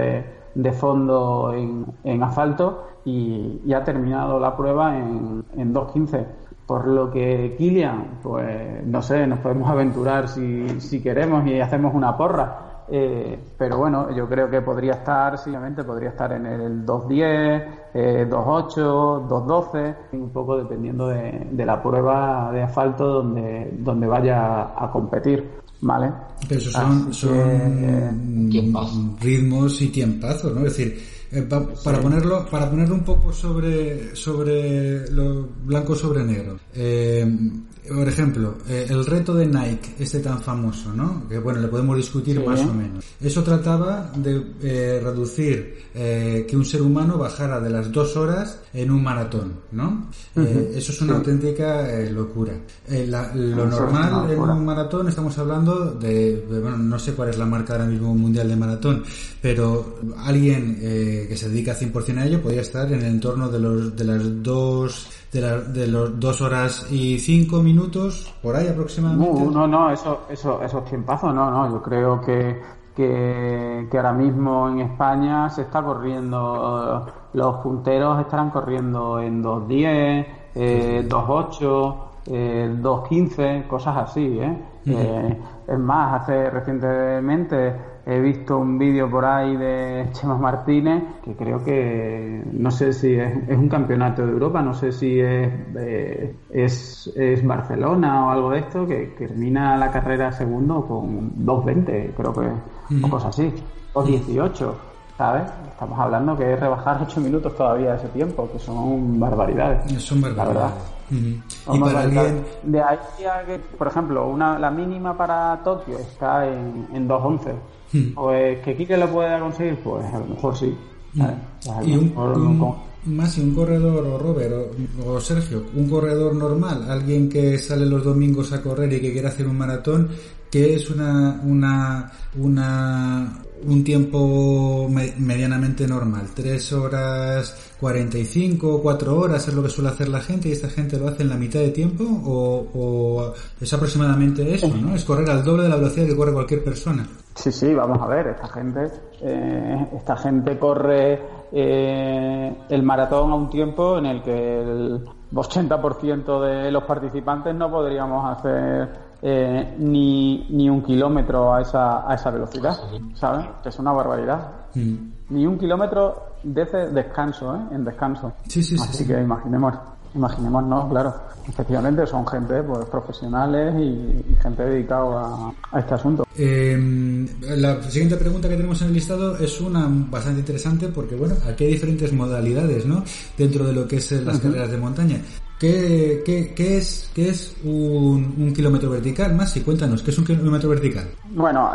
de, fondo en, asfalto y, ha terminado la prueba en, en 2.15. Por lo que Kilian, pues no sé, nos podemos aventurar si, si queremos y hacemos una porra. Eh, pero bueno, yo creo que podría estar, simplemente podría estar en el 2.10, eh, 2.8, 2.12, un poco dependiendo de, la prueba de asfalto donde, donde vaya a competir. ¿Vale? Pero esos son, son ritmos y tiempazos, ¿no? Es decir, eh, para ponerlo para ponerlo un poco sobre sobre lo blanco sobre negro eh, por ejemplo, eh, el reto de Nike, este tan famoso, ¿no? Que bueno, le podemos discutir más o menos. Eso trataba de eh, reducir eh, que un ser humano bajara de las dos horas en un maratón, ¿no? eso es una auténtica locura. lo normal en un maratón, estamos hablando de, bueno, no sé cuál es la marca ahora mismo mundial de maratón, pero alguien que se dedica 100% a ello podría estar en el entorno de, los, de las dos de, la, de los dos horas y cinco minutos, por ahí aproximadamente. No, no, no, eso, eso, esos tiempazos, no, no, yo creo que, que, que ahora mismo en España se está corriendo, los punteros estarán corriendo en 2.10, eh, 2.8, eh, 2.15, cosas así, ¿eh? eh es más, hace recientemente he visto un vídeo por ahí de Chema Martínez que creo que no sé si es, un campeonato de Europa, no sé si es, eh, es, es, Barcelona o algo de esto, que, termina la carrera segundo con 2.20, creo que, o cosas así, 2.18. ¿sabes? Estamos hablando que es rebajar 8 minutos todavía ese tiempo, que son barbaridades. Son barbaridades. La verdad. Y para. De ahí a que, por ejemplo, una, la mínima para Tokio está en, en 2.11. Pues que Kike lo pueda conseguir, pues a lo mejor sí. Pues, Y un, mejor un- con- más y un corredor, o Robert, o, o Sergio, un corredor normal, alguien que sale los domingos a correr y que quiere hacer un maratón, que es una, una, una, un tiempo me- medianamente normal, tres horas 45, cuatro horas es lo que suele hacer la gente y esta gente lo hace en la mitad de tiempo o, o es aproximadamente eso, ¿no? Es correr al doble de la velocidad que corre cualquier persona. Sí, sí, vamos a ver, esta gente, eh, esta gente corre eh, el maratón a un tiempo en el que el 80% de los participantes no podríamos hacer eh, ni, ni un kilómetro a esa, a esa velocidad, ¿sabes? Que es una barbaridad. Ni un kilómetro de ese descanso, ¿eh? En descanso. Sí, sí, sí, Así sí. que imaginemos, imaginémonos, claro. Efectivamente son gente, pues, profesionales y, y gente dedicada a, a este asunto. Eh, la siguiente pregunta que tenemos en el listado es una bastante interesante porque, bueno, aquí hay diferentes modalidades, ¿no? Dentro de lo que es las carreras de montaña. ¿Qué, es, un, kilómetro vertical? Más, cuéntanos, ¿qué es un kilómetro vertical? Bueno,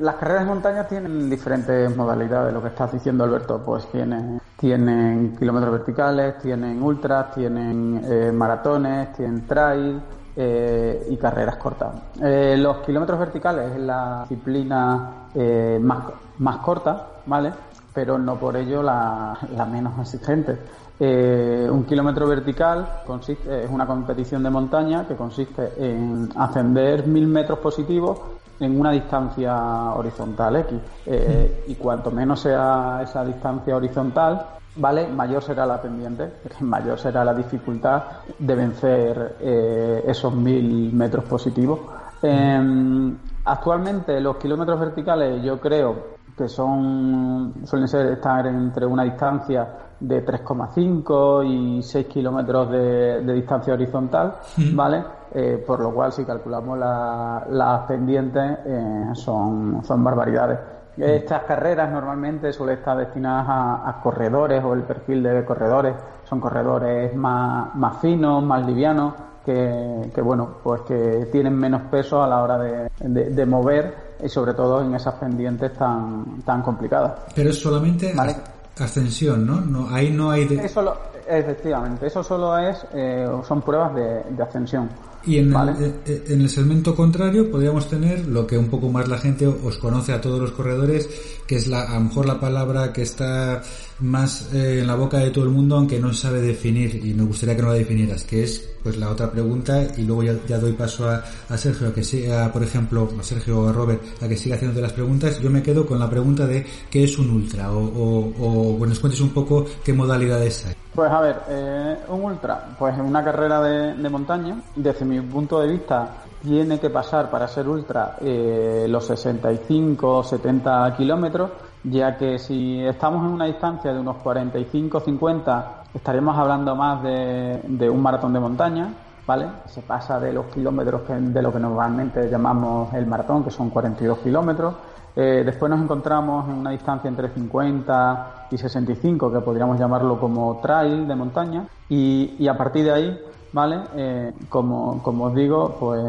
las carreras de montaña tienen diferentes modalidades, lo que estás diciendo Alberto, pues tienen, tienen kilómetros verticales, tienen ultras, tienen eh, maratones, tienen trail eh, y carreras cortas. Eh, los kilómetros verticales es la disciplina eh, más, más corta, ¿vale? Pero no por ello la, la menos exigente. Eh, un kilómetro vertical consiste, es una competición de montaña que consiste en ascender mil metros positivos en una distancia horizontal X. Eh, y cuanto menos sea esa distancia horizontal, ¿vale? Mayor será la pendiente, mayor será la dificultad de vencer eh, esos mil metros positivos. Eh, actualmente los kilómetros verticales yo creo que son suelen ser estar entre una distancia de 3,5 y 6 kilómetros de, de distancia horizontal, ¿vale? Eh, por lo cual, si calculamos la- las pendientes, eh, son, son barbaridades. Estas carreras normalmente suelen estar destinadas a, a corredores o el perfil de corredores son corredores más, más finos, más livianos, que, que, bueno, pues que tienen menos peso a la hora de, de- de mover y sobre todo en esas pendientes tan, tan complicadas. Pero es solamente Vale. ascensión, ¿no? no ahí no hay... de- Eso lo- efectivamente, eso solo es, eh, son pruebas de, de ascensión. Y en, Vale. el, eh, en el segmento contrario podríamos tener lo que un poco más la gente os conoce a todos los corredores, que es la, a lo mejor la palabra que está más eh, en la boca de todo el mundo, aunque no sabe definir, y me gustaría que no la definieras, que es pues la otra pregunta, y luego ya, ya doy paso a, a Sergio, a que siga, por ejemplo, a Sergio o a Robert, a que siga haciéndote las preguntas. Yo me quedo con la pregunta de qué es un ultra, o, o, o nos cuentes un poco qué modalidades hay. Pues a ver, eh, un ultra, pues en una carrera de, de montaña, desde mi punto de vista, tiene que pasar para ser ultra eh, los 65 70 kilómetros, ya que si estamos en una distancia de unos 45-50, estaremos hablando más de, de un maratón de montaña, ¿vale? Se pasa de los kilómetros de lo que normalmente llamamos el maratón, que son 42 kilómetros. Eh, después nos encontramos en una distancia entre 50 y 65, que podríamos llamarlo como trail de montaña, y, y a partir de ahí, ¿vale? Eh, como, como os digo, pues,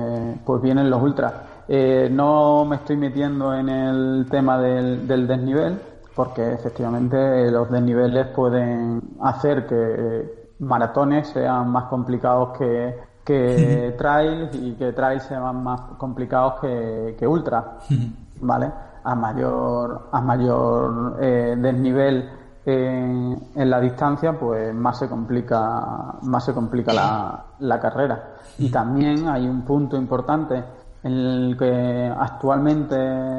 pues vienen los ultras. Eh, no me estoy metiendo en el tema del, del desnivel, porque efectivamente los desniveles pueden hacer que eh, maratones sean más complicados que, que trails y que trails sean más complicados que, que ultra, ¿vale? A mayor, a mayor eh, desnivel en, en la distancia, pues más se complica, más se complica la, la carrera. Y también hay un punto importante en el que actualmente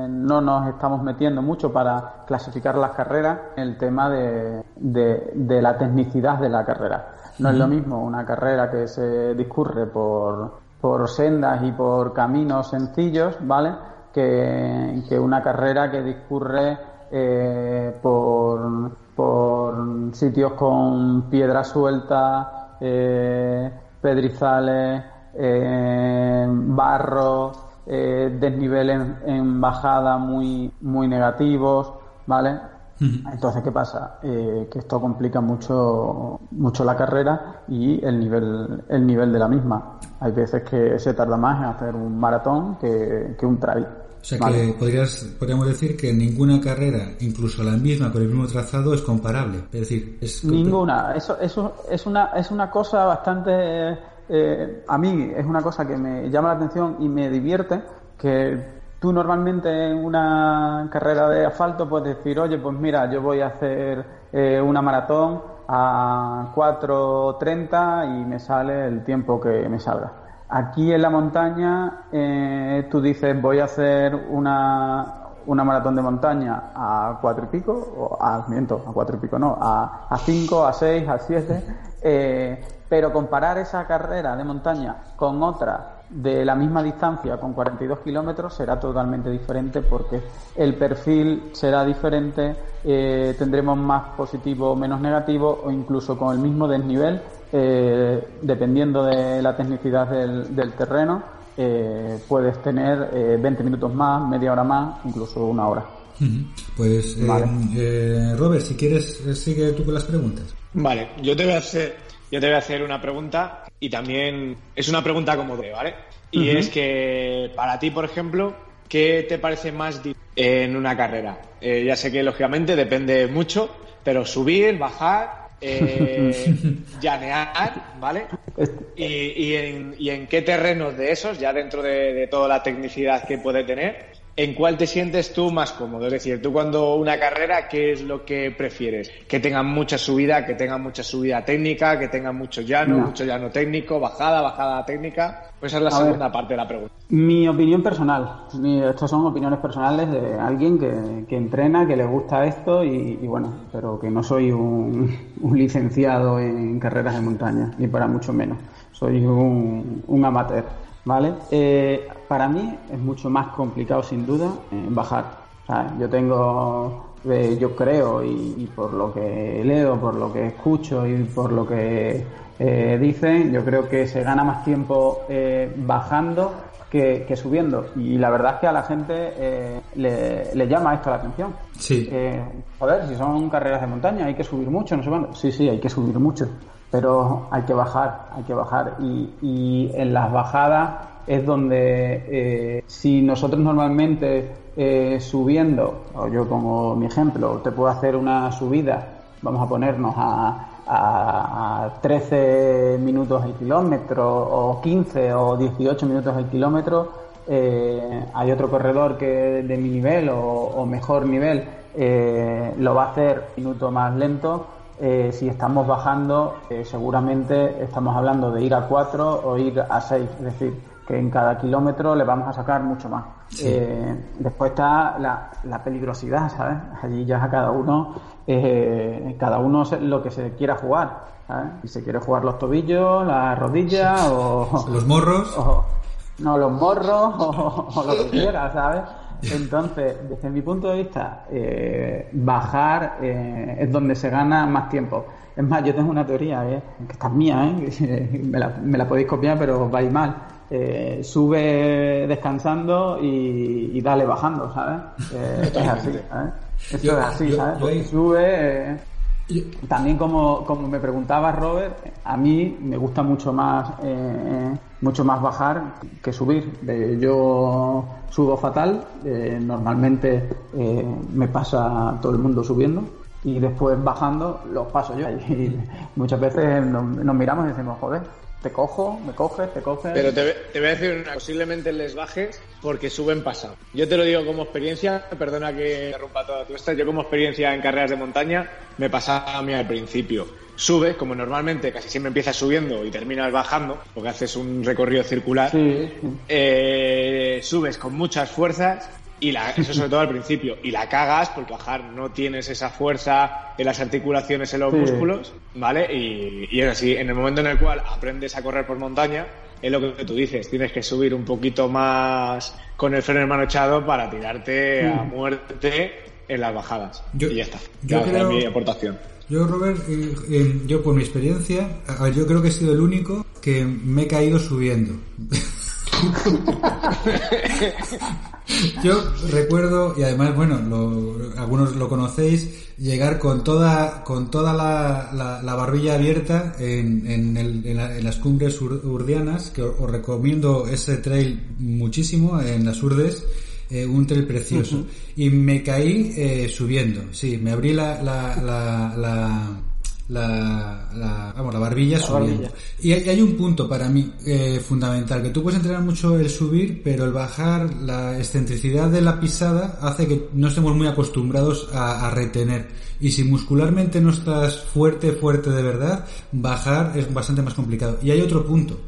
no nos estamos metiendo mucho para clasificar las carreras, el tema de, de, de la tecnicidad de la carrera. No es lo mismo una carrera que se discurre por, por sendas y por caminos sencillos, ¿vale? Que, que una carrera que discurre eh, por, por sitios con piedras sueltas, eh, pedrizales, eh, barro, eh, desniveles en bajada muy, muy negativos, ¿vale? Entonces, ¿qué pasa? Eh, que esto complica mucho, mucho la carrera y el nivel, el nivel de la misma. Hay veces que se tarda más en hacer un maratón que, un trail. O sea que podrías, podríamos decir que ninguna carrera, incluso la misma con el mismo trazado, es comparable. Es decir, es ninguna. Eso, eso es una, es una cosa bastante, eh, a mí es una cosa que me llama la atención y me divierte, que Tú normalmente en una carrera de asfalto puedes decir, oye, pues mira, yo voy a hacer eh, una maratón a 4.30 y me sale el tiempo que me salga. Aquí en la montaña eh, tú dices, voy a hacer una, una maratón de montaña a cuatro y pico, o a, miento, a cuatro y pico no, a, a cinco, a seis, a siete, pero comparar esa carrera de montaña con otra de la misma distancia con 42 kilómetros será totalmente diferente porque el perfil será diferente, eh, tendremos más positivo o menos negativo o incluso con el mismo desnivel, eh, dependiendo de la tecnicidad del, terreno, eh, puedes tener 20 minutos más, media hora más, incluso una hora. Pues Robert, si quieres, sigue tú con las preguntas. Vale, yo te voy a hacer yo te voy a hacer una pregunta y también es una pregunta como de, ¿vale? Y es que para ti, por ejemplo, ¿qué te parece más difícil en una carrera? Eh, ya sé que lógicamente depende mucho, pero subir, bajar, eh, llanear, ¿vale? Y, en, y, en, qué terrenos de esos, ya dentro de toda la tecnicidad que puede tener, ¿En cuál te sientes tú más cómodo? Es decir, tú cuando una carrera, ¿qué es lo que prefieres? Que tenga mucha subida, que tenga mucha subida técnica, que tenga mucho llano, mucho llano técnico, bajada, bajada técnica. Pues esa es la segunda parte de la pregunta. Mi opinión personal. estas son opiniones personales de alguien que, entrena, que le gusta esto y, bueno, pero que no soy un, licenciado en carreras de montaña, ni para mucho menos. Soy un, un amateur. ¿Vale? Eh, para mí es mucho más complicado, sin duda, eh, bajar. yo tengo, eh, yo creo, y, por lo que leo, por lo que escucho y por lo que dicen, yo creo que se gana más tiempo bajando que, subiendo. Y la verdad es que a la gente le, llama esto la atención. Sí. joder, si son carreras de montaña, hay que subir mucho, no sé cuándo. Sí, sí, hay que subir mucho pero hay que bajar, hay que bajar. Y, en las bajadas es donde eh, si nosotros normalmente eh, subiendo, o yo pongo mi ejemplo, te puedo hacer una subida, vamos a ponernos a, 13 minutos el kilómetro, o 15 o 18 minutos el kilómetro, eh, hay otro corredor que de mi nivel o, mejor nivel lo va a hacer minuto más lento eh, si estamos bajando, eh, seguramente estamos hablando de ir a 4 o ir a 6, es decir, que en cada kilómetro le vamos a sacar mucho más. Eh, después está la, peligrosidad, ¿sabes? Allí ya a cada uno, cada uno lo que se quiera jugar, ¿sabes? Si se quiere jugar los tobillos, las rodillas o... Los morros. no, los morros o lo que quiera, ¿sabes? Entonces, desde mi punto de vista, eh, bajar eh, es donde se gana más tiempo. Es más, yo tengo una teoría, eh, que está mía, eh, me, la, me la podéis copiar, pero vais mal. sube descansando y, dale bajando, ¿sabes? es así, ¿sabes? Esto es así, ¿sabes? sube también como, como me preguntaba Robert, a mí me gusta mucho más eh, mucho más bajar que subir. yo subo fatal, eh, normalmente eh, me pasa todo el mundo subiendo y después bajando los paso yo. Y muchas veces nos, nos miramos y decimos, joder, te cojo, me coges, te coges. Pero te, voy a decir una, posiblemente les bajes porque suben pasado. Yo te lo digo como experiencia, perdona que rompa toda tu esta, yo como experiencia en carreras de montaña me pasaba a mí al principio. Subes, como normalmente casi siempre empiezas subiendo y terminas bajando, porque haces un recorrido circular, eh, subes con muchas fuerzas y la, eso sobre todo al principio. Y la cagas porque bajar no tienes esa fuerza en las articulaciones, en los músculos, ¿vale? Y, y, es así, en el momento en el cual aprendes a correr por montaña, es lo que tú dices, tienes que subir un poquito más con el freno en mano echado para tirarte a muerte en las bajadas. y ya está. Yo creo, mi aportación. Yo, Robert, eh, eh, yo por mi experiencia, yo creo que he sido el único que me he caído subiendo. Yo recuerdo, y además, bueno, algunos lo conocéis, llegar con toda, con toda la, la, barbilla abierta en, en, el, en, las cumbres urdianas, que os, recomiendo ese trail muchísimo en las urdes. Eh, un trail precioso. Y me caí eh, subiendo, sí, me abrí la, la, la la, vamos, la barbilla subiendo. Y hay, un punto para mí eh, fundamental, que tú puedes entrenar mucho el subir, pero el bajar, la excentricidad de la pisada hace que no estemos muy acostumbrados a, a retener. Y si muscularmente no estás fuerte, fuerte de verdad, bajar es bastante más complicado. Y hay otro punto,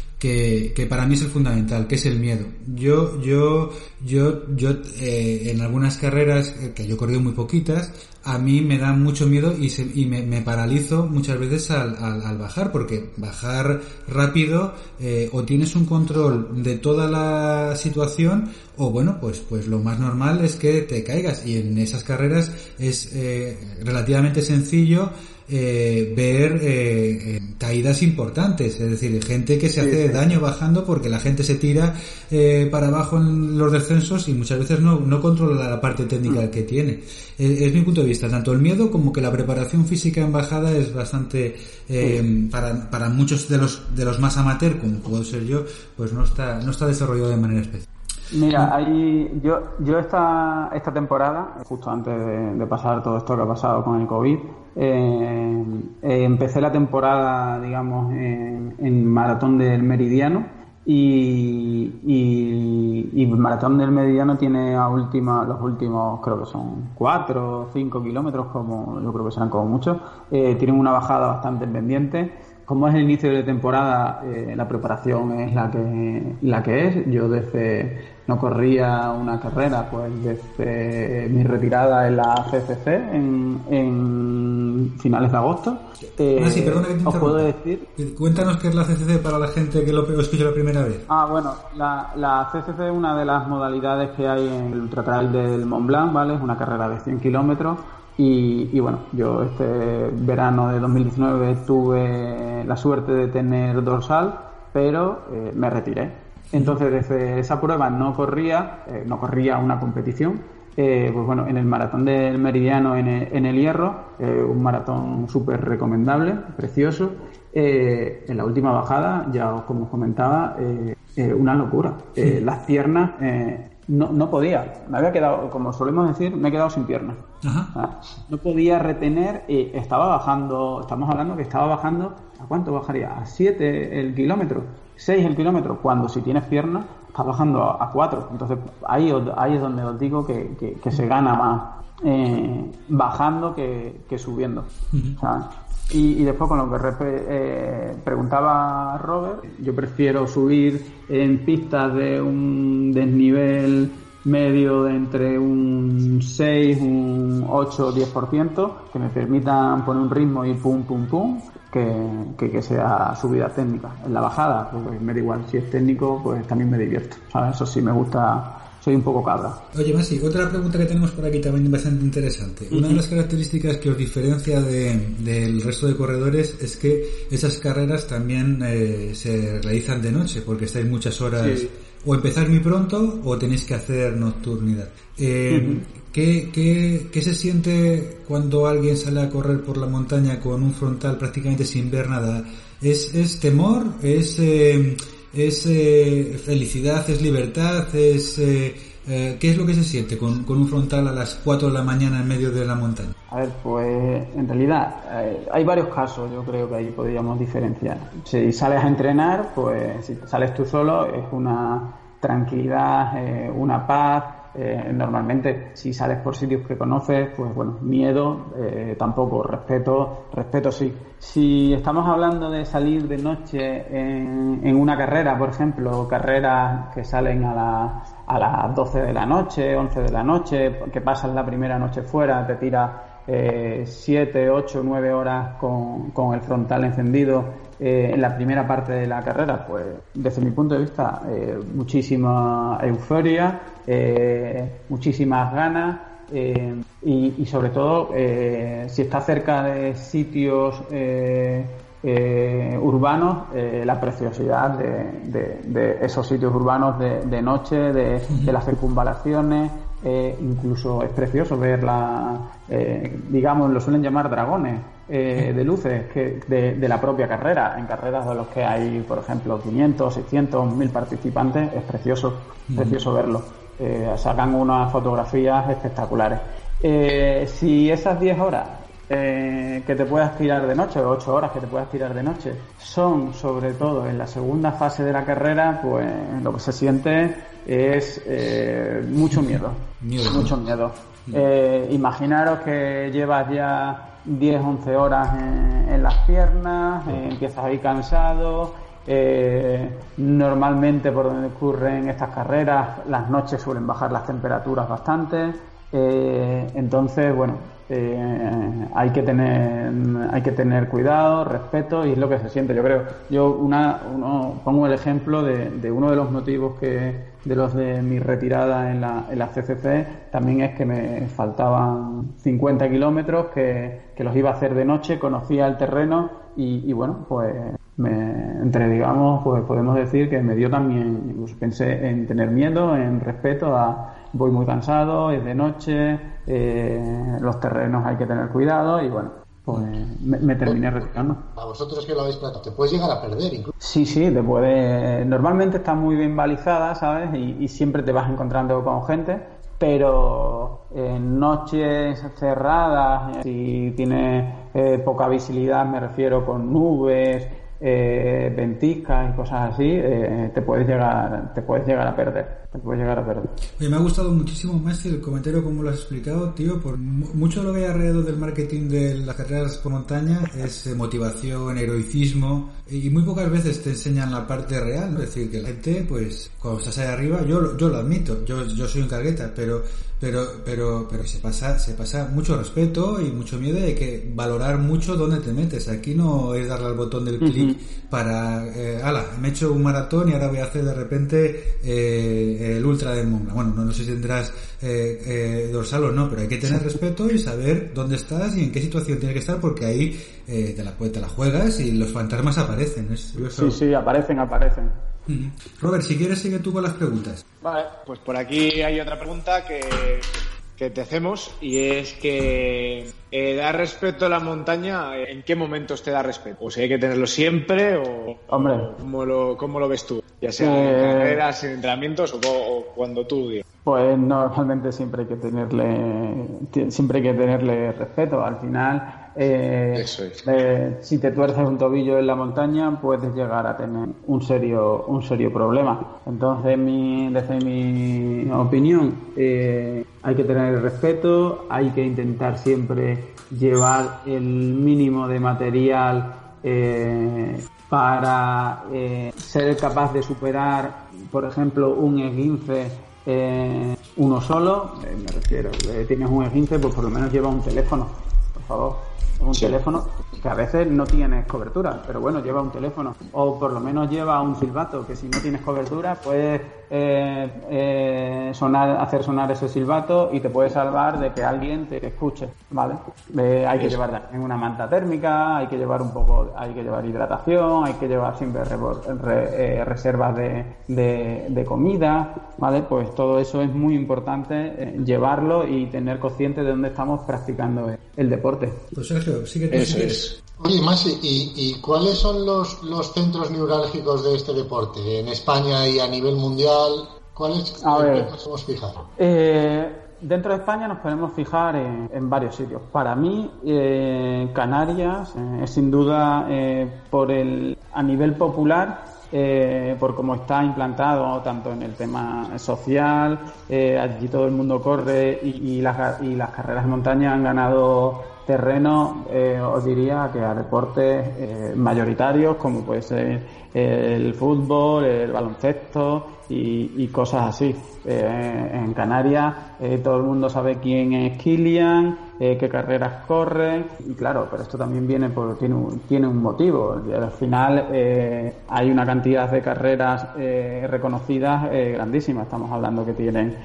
que, para mí es el fundamental, que es el miedo. Yo, yo, yo, yo, eh, en algunas carreras, eh, que yo he corrido muy poquitas, a mí me da mucho miedo y, se, y me, paralizo muchas veces al, al, bajar, porque bajar rápido eh, o tienes un control de toda la situación o bueno, pues, pues lo más normal es que te caigas y en esas carreras es eh, relativamente sencillo eh, ver eh, caídas importantes, es decir, gente que se hace daño bajando porque la gente se tira eh, para abajo en los descensos y muchas veces no, no controla la parte técnica mm. que tiene. Es, mi punto de vista, tanto el miedo como que la preparación física en bajada es bastante, para, para muchos de los, de los más amateur, como puedo ser yo, pues no está, no está desarrollado de manera especial. Mira, ahí, yo, yo esta, esta temporada, justo antes de, pasar todo esto que ha pasado con el COVID, eh, eh, empecé la temporada, digamos, en, Maratón del Meridiano y, y, Maratón del Meridiano tiene a última, los últimos, creo que son cuatro o cinco kilómetros, como yo creo que serán como muchos, eh, tienen una bajada bastante pendiente como es el inicio de temporada, eh, la preparación es la que, la que es. Yo desde no corría una carrera, pues desde mi retirada en la CCC en, en finales de agosto. Eh, ah, sí, perdona que te os puedo decir. Cuéntanos qué es la CCC para la gente que lo escucha la primera vez. Ah, bueno, la, la CCC es una de las modalidades que hay en el Ultra Trail del Mont Blanc, ¿vale? Es una carrera de 100 kilómetros y, bueno, yo este verano de 2019 tuve la suerte de tener dorsal, pero eh, me retiré. Entonces, desde esa prueba no corría, eh, no corría una competición. Eh, pues bueno, en el maratón del Meridiano en el, Hierro, un maratón súper recomendable, precioso. en la última bajada, ya como os comentaba, una locura. las piernas no, no podía. Me había quedado, como solemos decir, me he quedado sin piernas. No podía retener y estaba bajando, estamos hablando que estaba bajando, ¿a cuánto bajaría? ¿A 7 el kilómetro? ¿6 el kilómetro? Cuando si tienes piernas, estás bajando a 4. Entonces ahí, ahí es donde os digo que, que, se gana más eh, bajando que, subiendo. Y, después con lo que eh, preguntaba Robert, yo prefiero subir en pistas de un desnivel medio de entre un 6, un 8 o 10% que me permitan poner un ritmo y pum, pum, pum, que, que, sea subida técnica. En la bajada, pues me da igual, si es técnico, pues también me divierto. Eso sí me gusta soy un poco cabra. Oye, Masi, otra pregunta que tenemos por aquí también bastante interesante. Una de las características que os diferencia del resto de corredores es que esas carreras también eh, se realizan de noche, porque estáis muchas horas o empezar muy pronto o tenéis que hacer nocturnidad. Eh, ¿qué, qué, qué, se siente cuando alguien sale a correr por la montaña con un frontal prácticamente sin ver nada? ¿Es, es temor? ¿Es... Eh, es eh, felicidad, es libertad, es... Eh, ¿Qué es lo que se siente con, con, un frontal a las 4 de la mañana en medio de la montaña? A ver, pues en realidad hay varios casos, yo creo que ahí podríamos diferenciar. Si sales a entrenar, pues si sales tú solo es una tranquilidad, una paz, eh, normalmente si sales por sitios que conoces, pues bueno, miedo eh, tampoco, respeto, respeto sí. Si estamos hablando de salir de noche en, en una carrera, por ejemplo, carreras que salen a, la, a las 12 de la noche, 11 de la noche, que pasas la primera noche fuera, te tiras 7, 8, 9 horas con, con el frontal encendido eh, en la primera parte de la carrera, pues desde mi punto de vista, eh, muchísima euforia, eh, muchísimas ganas y, sobre todo si está cerca de sitios eh, urbanos, eh, la preciosidad de, esos sitios urbanos de, noche, de, las circunvalaciones. Eh, incluso es precioso ver la, digamos, lo suelen llamar dragones de luces que de, la propia carrera. En carreras de los que hay, por ejemplo, 500, 600, 1000 participantes, es precioso, precioso verlo. sacan unas fotografías espectaculares. si esas 10 horas eh, que te puedas tirar de noche, o ocho horas que te puedas tirar de noche, son sobre todo en la segunda fase de la carrera, pues lo que se siente es eh, mucho miedo, mucho miedo. Mm. Eh, imaginaros que llevas ya 10, 11 horas en, las piernas, empiezas a ir cansado, normalmente por donde ocurren estas carreras, las noches suelen bajar las temperaturas bastante. entonces, bueno, eh, hay que tener hay que tener cuidado, respeto y es lo que se siente. Yo creo. Yo una uno, pongo el ejemplo de, uno de los motivos que de los de mi retirada en la, en la CCC también es que me faltaban 50 kilómetros que, que los iba a hacer de noche, conocía el terreno y, y bueno pues me, entre digamos pues podemos decir que me dio también pues, pensé en tener miedo, en respeto a voy muy cansado, es de noche, eh, los terrenos hay que tener cuidado y bueno, pues me, terminé retirando. A vosotros que lo habéis platicado, te puedes llegar a perder incluso. Sí, sí, te puede. Normalmente está muy bien balizada, ¿sabes? Y, siempre te vas encontrando con gente, pero en noches cerradas, si tiene eh, poca visibilidad, me refiero con nubes, eh, ventiscas y cosas así, eh, te puedes llegar, te puedes llegar a perder, llegar a perder. Oye, me ha gustado muchísimo más el comentario como lo has explicado, tío, por mucho lo que hay alrededor del marketing de las carreras por montaña es eh, motivación, heroicismo, y muy pocas veces te enseñan la parte real, es decir, que la gente, pues, cuando estás ahí arriba, yo, yo lo admito, yo, yo soy un cargueta, pero pero pero pero se pasa se pasa mucho respeto y mucho miedo de que valorar mucho dónde te metes. Aquí no es darle al botón del clic para eh, ala me he hecho un maratón y ahora voy a hacer de repente eh, el ultra de Mont bueno no, sé si tendrás eh, eh, dorsal o no pero hay que tener respeto y saber dónde estás y en qué situación tienes que estar porque ahí eh, te la te la juegas y los fantasmas aparecen sí sí aparecen aparecen. Robert, si quieres sigue tú con las preguntas. Vale, pues por aquí hay otra pregunta que, que te hacemos y es que eh, ¿da respeto a la montaña? ¿En qué momentos te da respeto? ¿O si hay que tenerlo siempre o, Hombre. ¿cómo, lo, ¿cómo lo ves tú? Ya sea en eh, carreras, en entrenamientos o, cuando tú digas. Pues normalmente siempre hay que tenerle siempre hay que tenerle respeto. Al final eh, eh, si te tuerces un tobillo en la montaña, puedes llegar a tener un serio, un serio problema. Entonces, mi, desde mi opinión, eh, hay que tener respeto, hay que intentar siempre llevar el mínimo de material para ser capaz de superar, por ejemplo, un esguince uno solo. me refiero, tienes un esguince, pues por lo menos lleva un teléfono, por favor un teléfono que a veces no tienes cobertura, pero bueno, lleva un teléfono o por lo menos lleva un silbato, que si no tienes cobertura puedes eh, eh, sonar, hacer sonar ese silbato y te puede salvar de que alguien te escuche, ¿vale? Eh, hay que llevar en una manta térmica, hay que llevar un poco, hay que llevar hidratación, hay que llevar siempre reservas de, de, comida, ¿vale? Pues todo eso es muy importante llevarlo y tener consciente de dónde estamos practicando el, deporte. Pues Sergio, sigue Eso es. Oye, Masi, ¿y, cuáles son los, los centros neurálgicos de este deporte en España y a nivel mundial? ¿Cuáles a ver, podemos fijar? Eh, dentro de España nos podemos fijar en, varios sitios. Para mí, eh, Canarias eh, es sin duda por el a nivel popular. Por cómo está implantado tanto en el tema social, allí todo el mundo corre y, las, y las carreras de montaña han ganado terreno, eh, os diría que a deportes eh, mayoritarios como puede ser el fútbol, el baloncesto y, cosas así. Eh, en Canarias eh, todo el mundo sabe quién es Kilian, eh, qué carreras corre, y claro, pero esto también viene por, tiene, un, tiene un motivo. Y al final hay una cantidad de carreras reconocidas grandísimas. Estamos hablando que tienen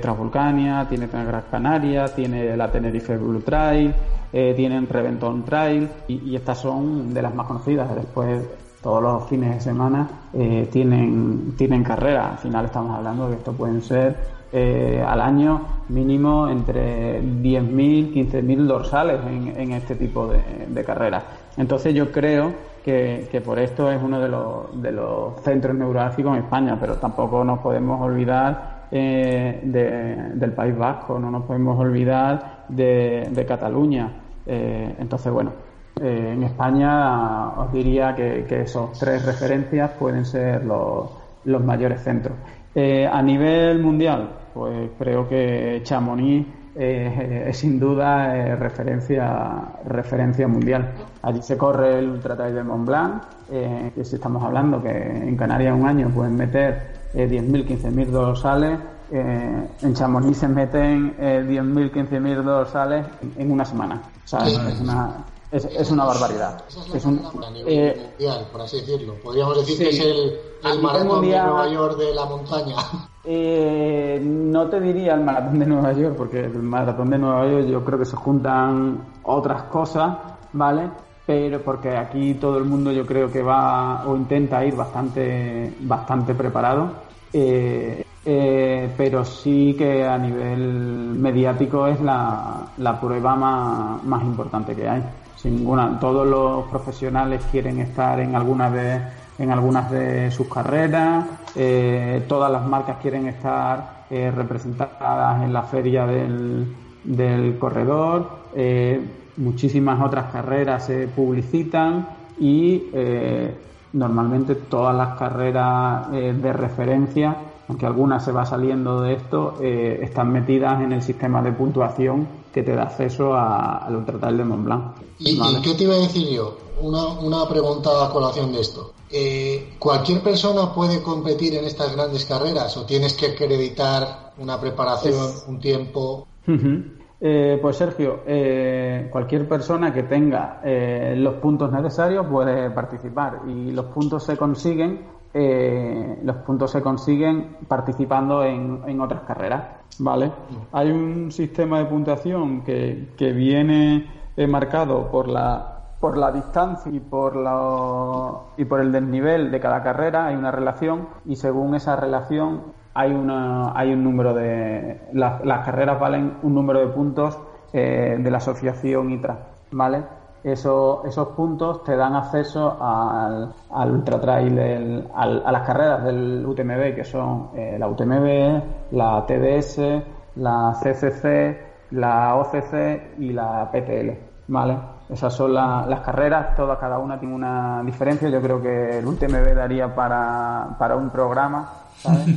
Transvulcania, tiene Gran Canaria, tiene la Tenerife Blue Trail, tienen Reventón Trail, y, y estas son de las más conocidas. Después todos los fines de semana eh, tienen, tienen carrera. Al final estamos hablando de que esto pueden ser eh, al año mínimo entre 10.000, 15.000 dorsales en, en, este tipo de, de, carreras. Entonces yo creo que, que, por esto es uno de los, de los centros neurálgicos en España, pero tampoco nos podemos olvidar eh, de, del País Vasco, no nos podemos olvidar de, de Cataluña. Entonces, bueno, eh, en España os diría que, esos tres referencias pueden ser los, mayores centros. Eh, a nivel mundial, pues creo que Chamonix eh, es sin duda referencia, referencia mundial. Allí se corre el Ultra Trail de Mont Blanc, que si estamos hablando que en Canarias un año pueden meter 10.000, 15.000 dorsales, en Chamonix se meten 10.000, 15.000 dorsales en una semana. O sea, es una, es, es una barbaridad. Es, un, a nivel eh, mundial, por así decirlo. Podríamos decir que es el, el maratón de Nueva York de la montaña. Eh, no te diría el maratón de Nueva York, porque el maratón de Nueva York yo creo que se juntan otras cosas, ¿vale? Pero porque aquí todo el mundo yo creo que va o intenta ir bastante, bastante preparado. Eh, eh, pero sí que a nivel mediático es la, la prueba más, más importante que hay Todos los profesionales quieren estar en algunas de, sus carreras, eh, todas las marcas quieren estar eh, representadas en la feria del, del corredor, eh, muchísimas otras carreras se publicitan y normalmente todas las carreras de referencia aunque algunas se va saliendo de esto, están metidas en el sistema de puntuación que te da acceso al Ultra Trail de Mont Blanc. ¿Y, qué te iba a decir yo? Una, una pregunta a colación de esto. Eh, ¿Cualquier persona puede competir en estas grandes carreras o tienes que acreditar una preparación, un tiempo? Eh, pues Sergio, eh, cualquier persona que tenga los puntos necesarios puede participar y los puntos se consiguen los puntos se consiguen participando en, en otras carreras, ¿vale? Hay un sistema de puntuación que, que viene marcado por la por la distancia y por la, y por el desnivel de cada carrera. Hay una relación y según esa relación hay una hay un número de las, carreras valen un número de puntos eh, de la asociación ITRA vale Eso, esos puntos te dan acceso al, al ultra trail a las carreras del UTMB que son eh, la UTMB la TDS la CCC la OCC y la PTL ¿vale? Esas son las carreras, todas, cada una tiene una diferencia. Yo creo que el UTMB daría para, para un programa, ¿sabes?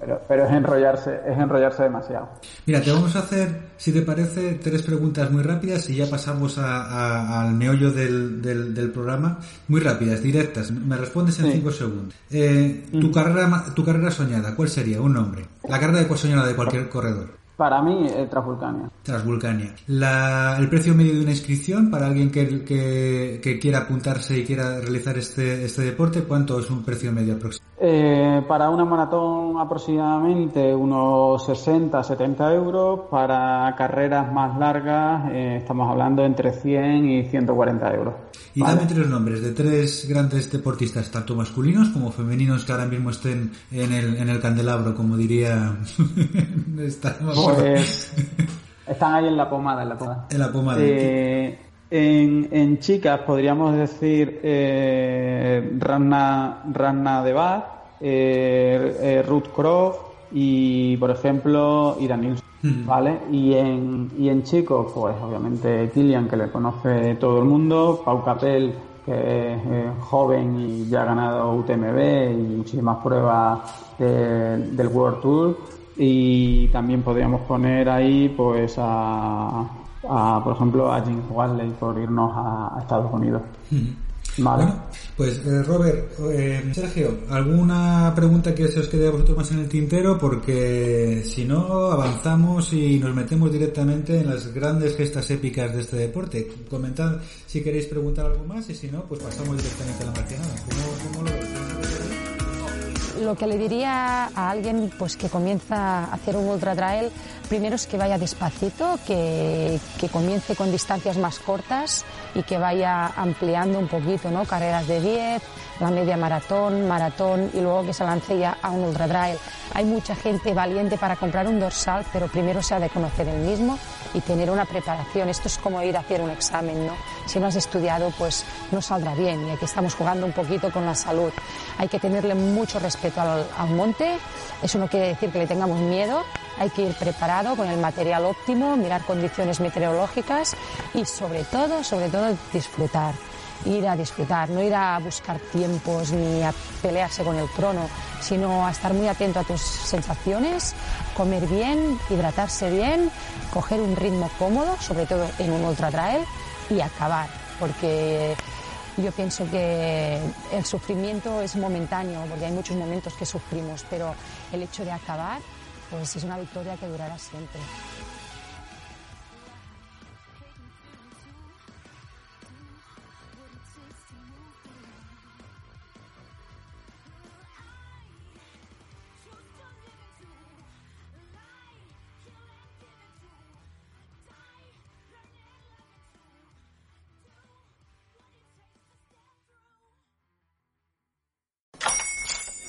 pero, pero es enrollarse, es enrollarse demasiado. Mira, te vamos a hacer, si te parece, tres preguntas muy rápidas y ya pasamos al meollo del, del, programa. Muy rápidas, directas. Me respondes en cinco segundos. Eh, tu, mm. carrera, tu carrera soñada, ¿cuál sería? Un nombre. La carrera de soñada de cualquier corredor. Para mí, eh, Transvulcania. Transvulcania. La, el precio medio de una inscripción para alguien que, que, quiera apuntarse y quiera realizar este, este deporte, ¿cuánto es un precio medio aproximado? Eh, para una maratón aproximadamente unos 60, 70 euros. Para carreras más largas eh, estamos hablando entre 100 y 140 euros. Y dame tres nombres de tres grandes deportistas, tanto masculinos como femeninos, que ahora mismo estén en el, en el candelabro, como diría. pues están ahí en la pomada, en la pomada. En la pomada. Eh, en, en, chicas podríamos decir eh, Ranna, Ranna de Bar, eh, Ruth Croft y, por ejemplo, Ira Nilsson. Hmm. ¿Vale? Y en, y en chicos, pues obviamente Kilian, que le conoce todo el mundo, Pau Capel, que es joven y ya ha ganado UTMB y muchísimas pruebas del World Tour. Y también podríamos poner ahí, pues, a, por ejemplo, a Jim Wadley por irnos a, Estados Unidos. Bueno, pues eh, Robert, eh, Sergio, ¿alguna pregunta que se os quede a vosotros más en el tintero? Porque si no, avanzamos y nos metemos directamente en las grandes gestas épicas de este deporte. Comentad si queréis preguntar algo más y si no, pues pasamos directamente a la marcianada. ¿Cómo, cómo lo lo que le diría a alguien pues que comienza a hacer un ultra trail, primero es que vaya despacito, que, que, comience con distancias más cortas y que vaya ampliando un poquito, ¿no? Carreras de 10, la media maratón, maratón y luego que se lance ya a un ultra trail. Hay mucha gente valiente para comprar un dorsal, pero primero se ha de conocer el mismo y tener una preparación. Esto es como ir a hacer un examen, ¿no? Si no has estudiado, pues no saldrá bien y aquí estamos jugando un poquito con la salud. Hay que tenerle mucho respeto al, al monte, eso no quiere decir que le tengamos miedo, hay que ir preparado con el material óptimo, mirar condiciones meteorológicas y sobre todo, sobre todo disfrutar ir a disfrutar, no ir a buscar tiempos ni a pelearse con el crono, sino a estar muy atento a tus sensaciones, comer bien, hidratarse bien, coger un ritmo cómodo, sobre todo en un ultra trail, y acabar, porque yo pienso que el sufrimiento es momentáneo, porque hay muchos momentos que sufrimos, pero el hecho de acabar, pues es una victoria que durará siempre.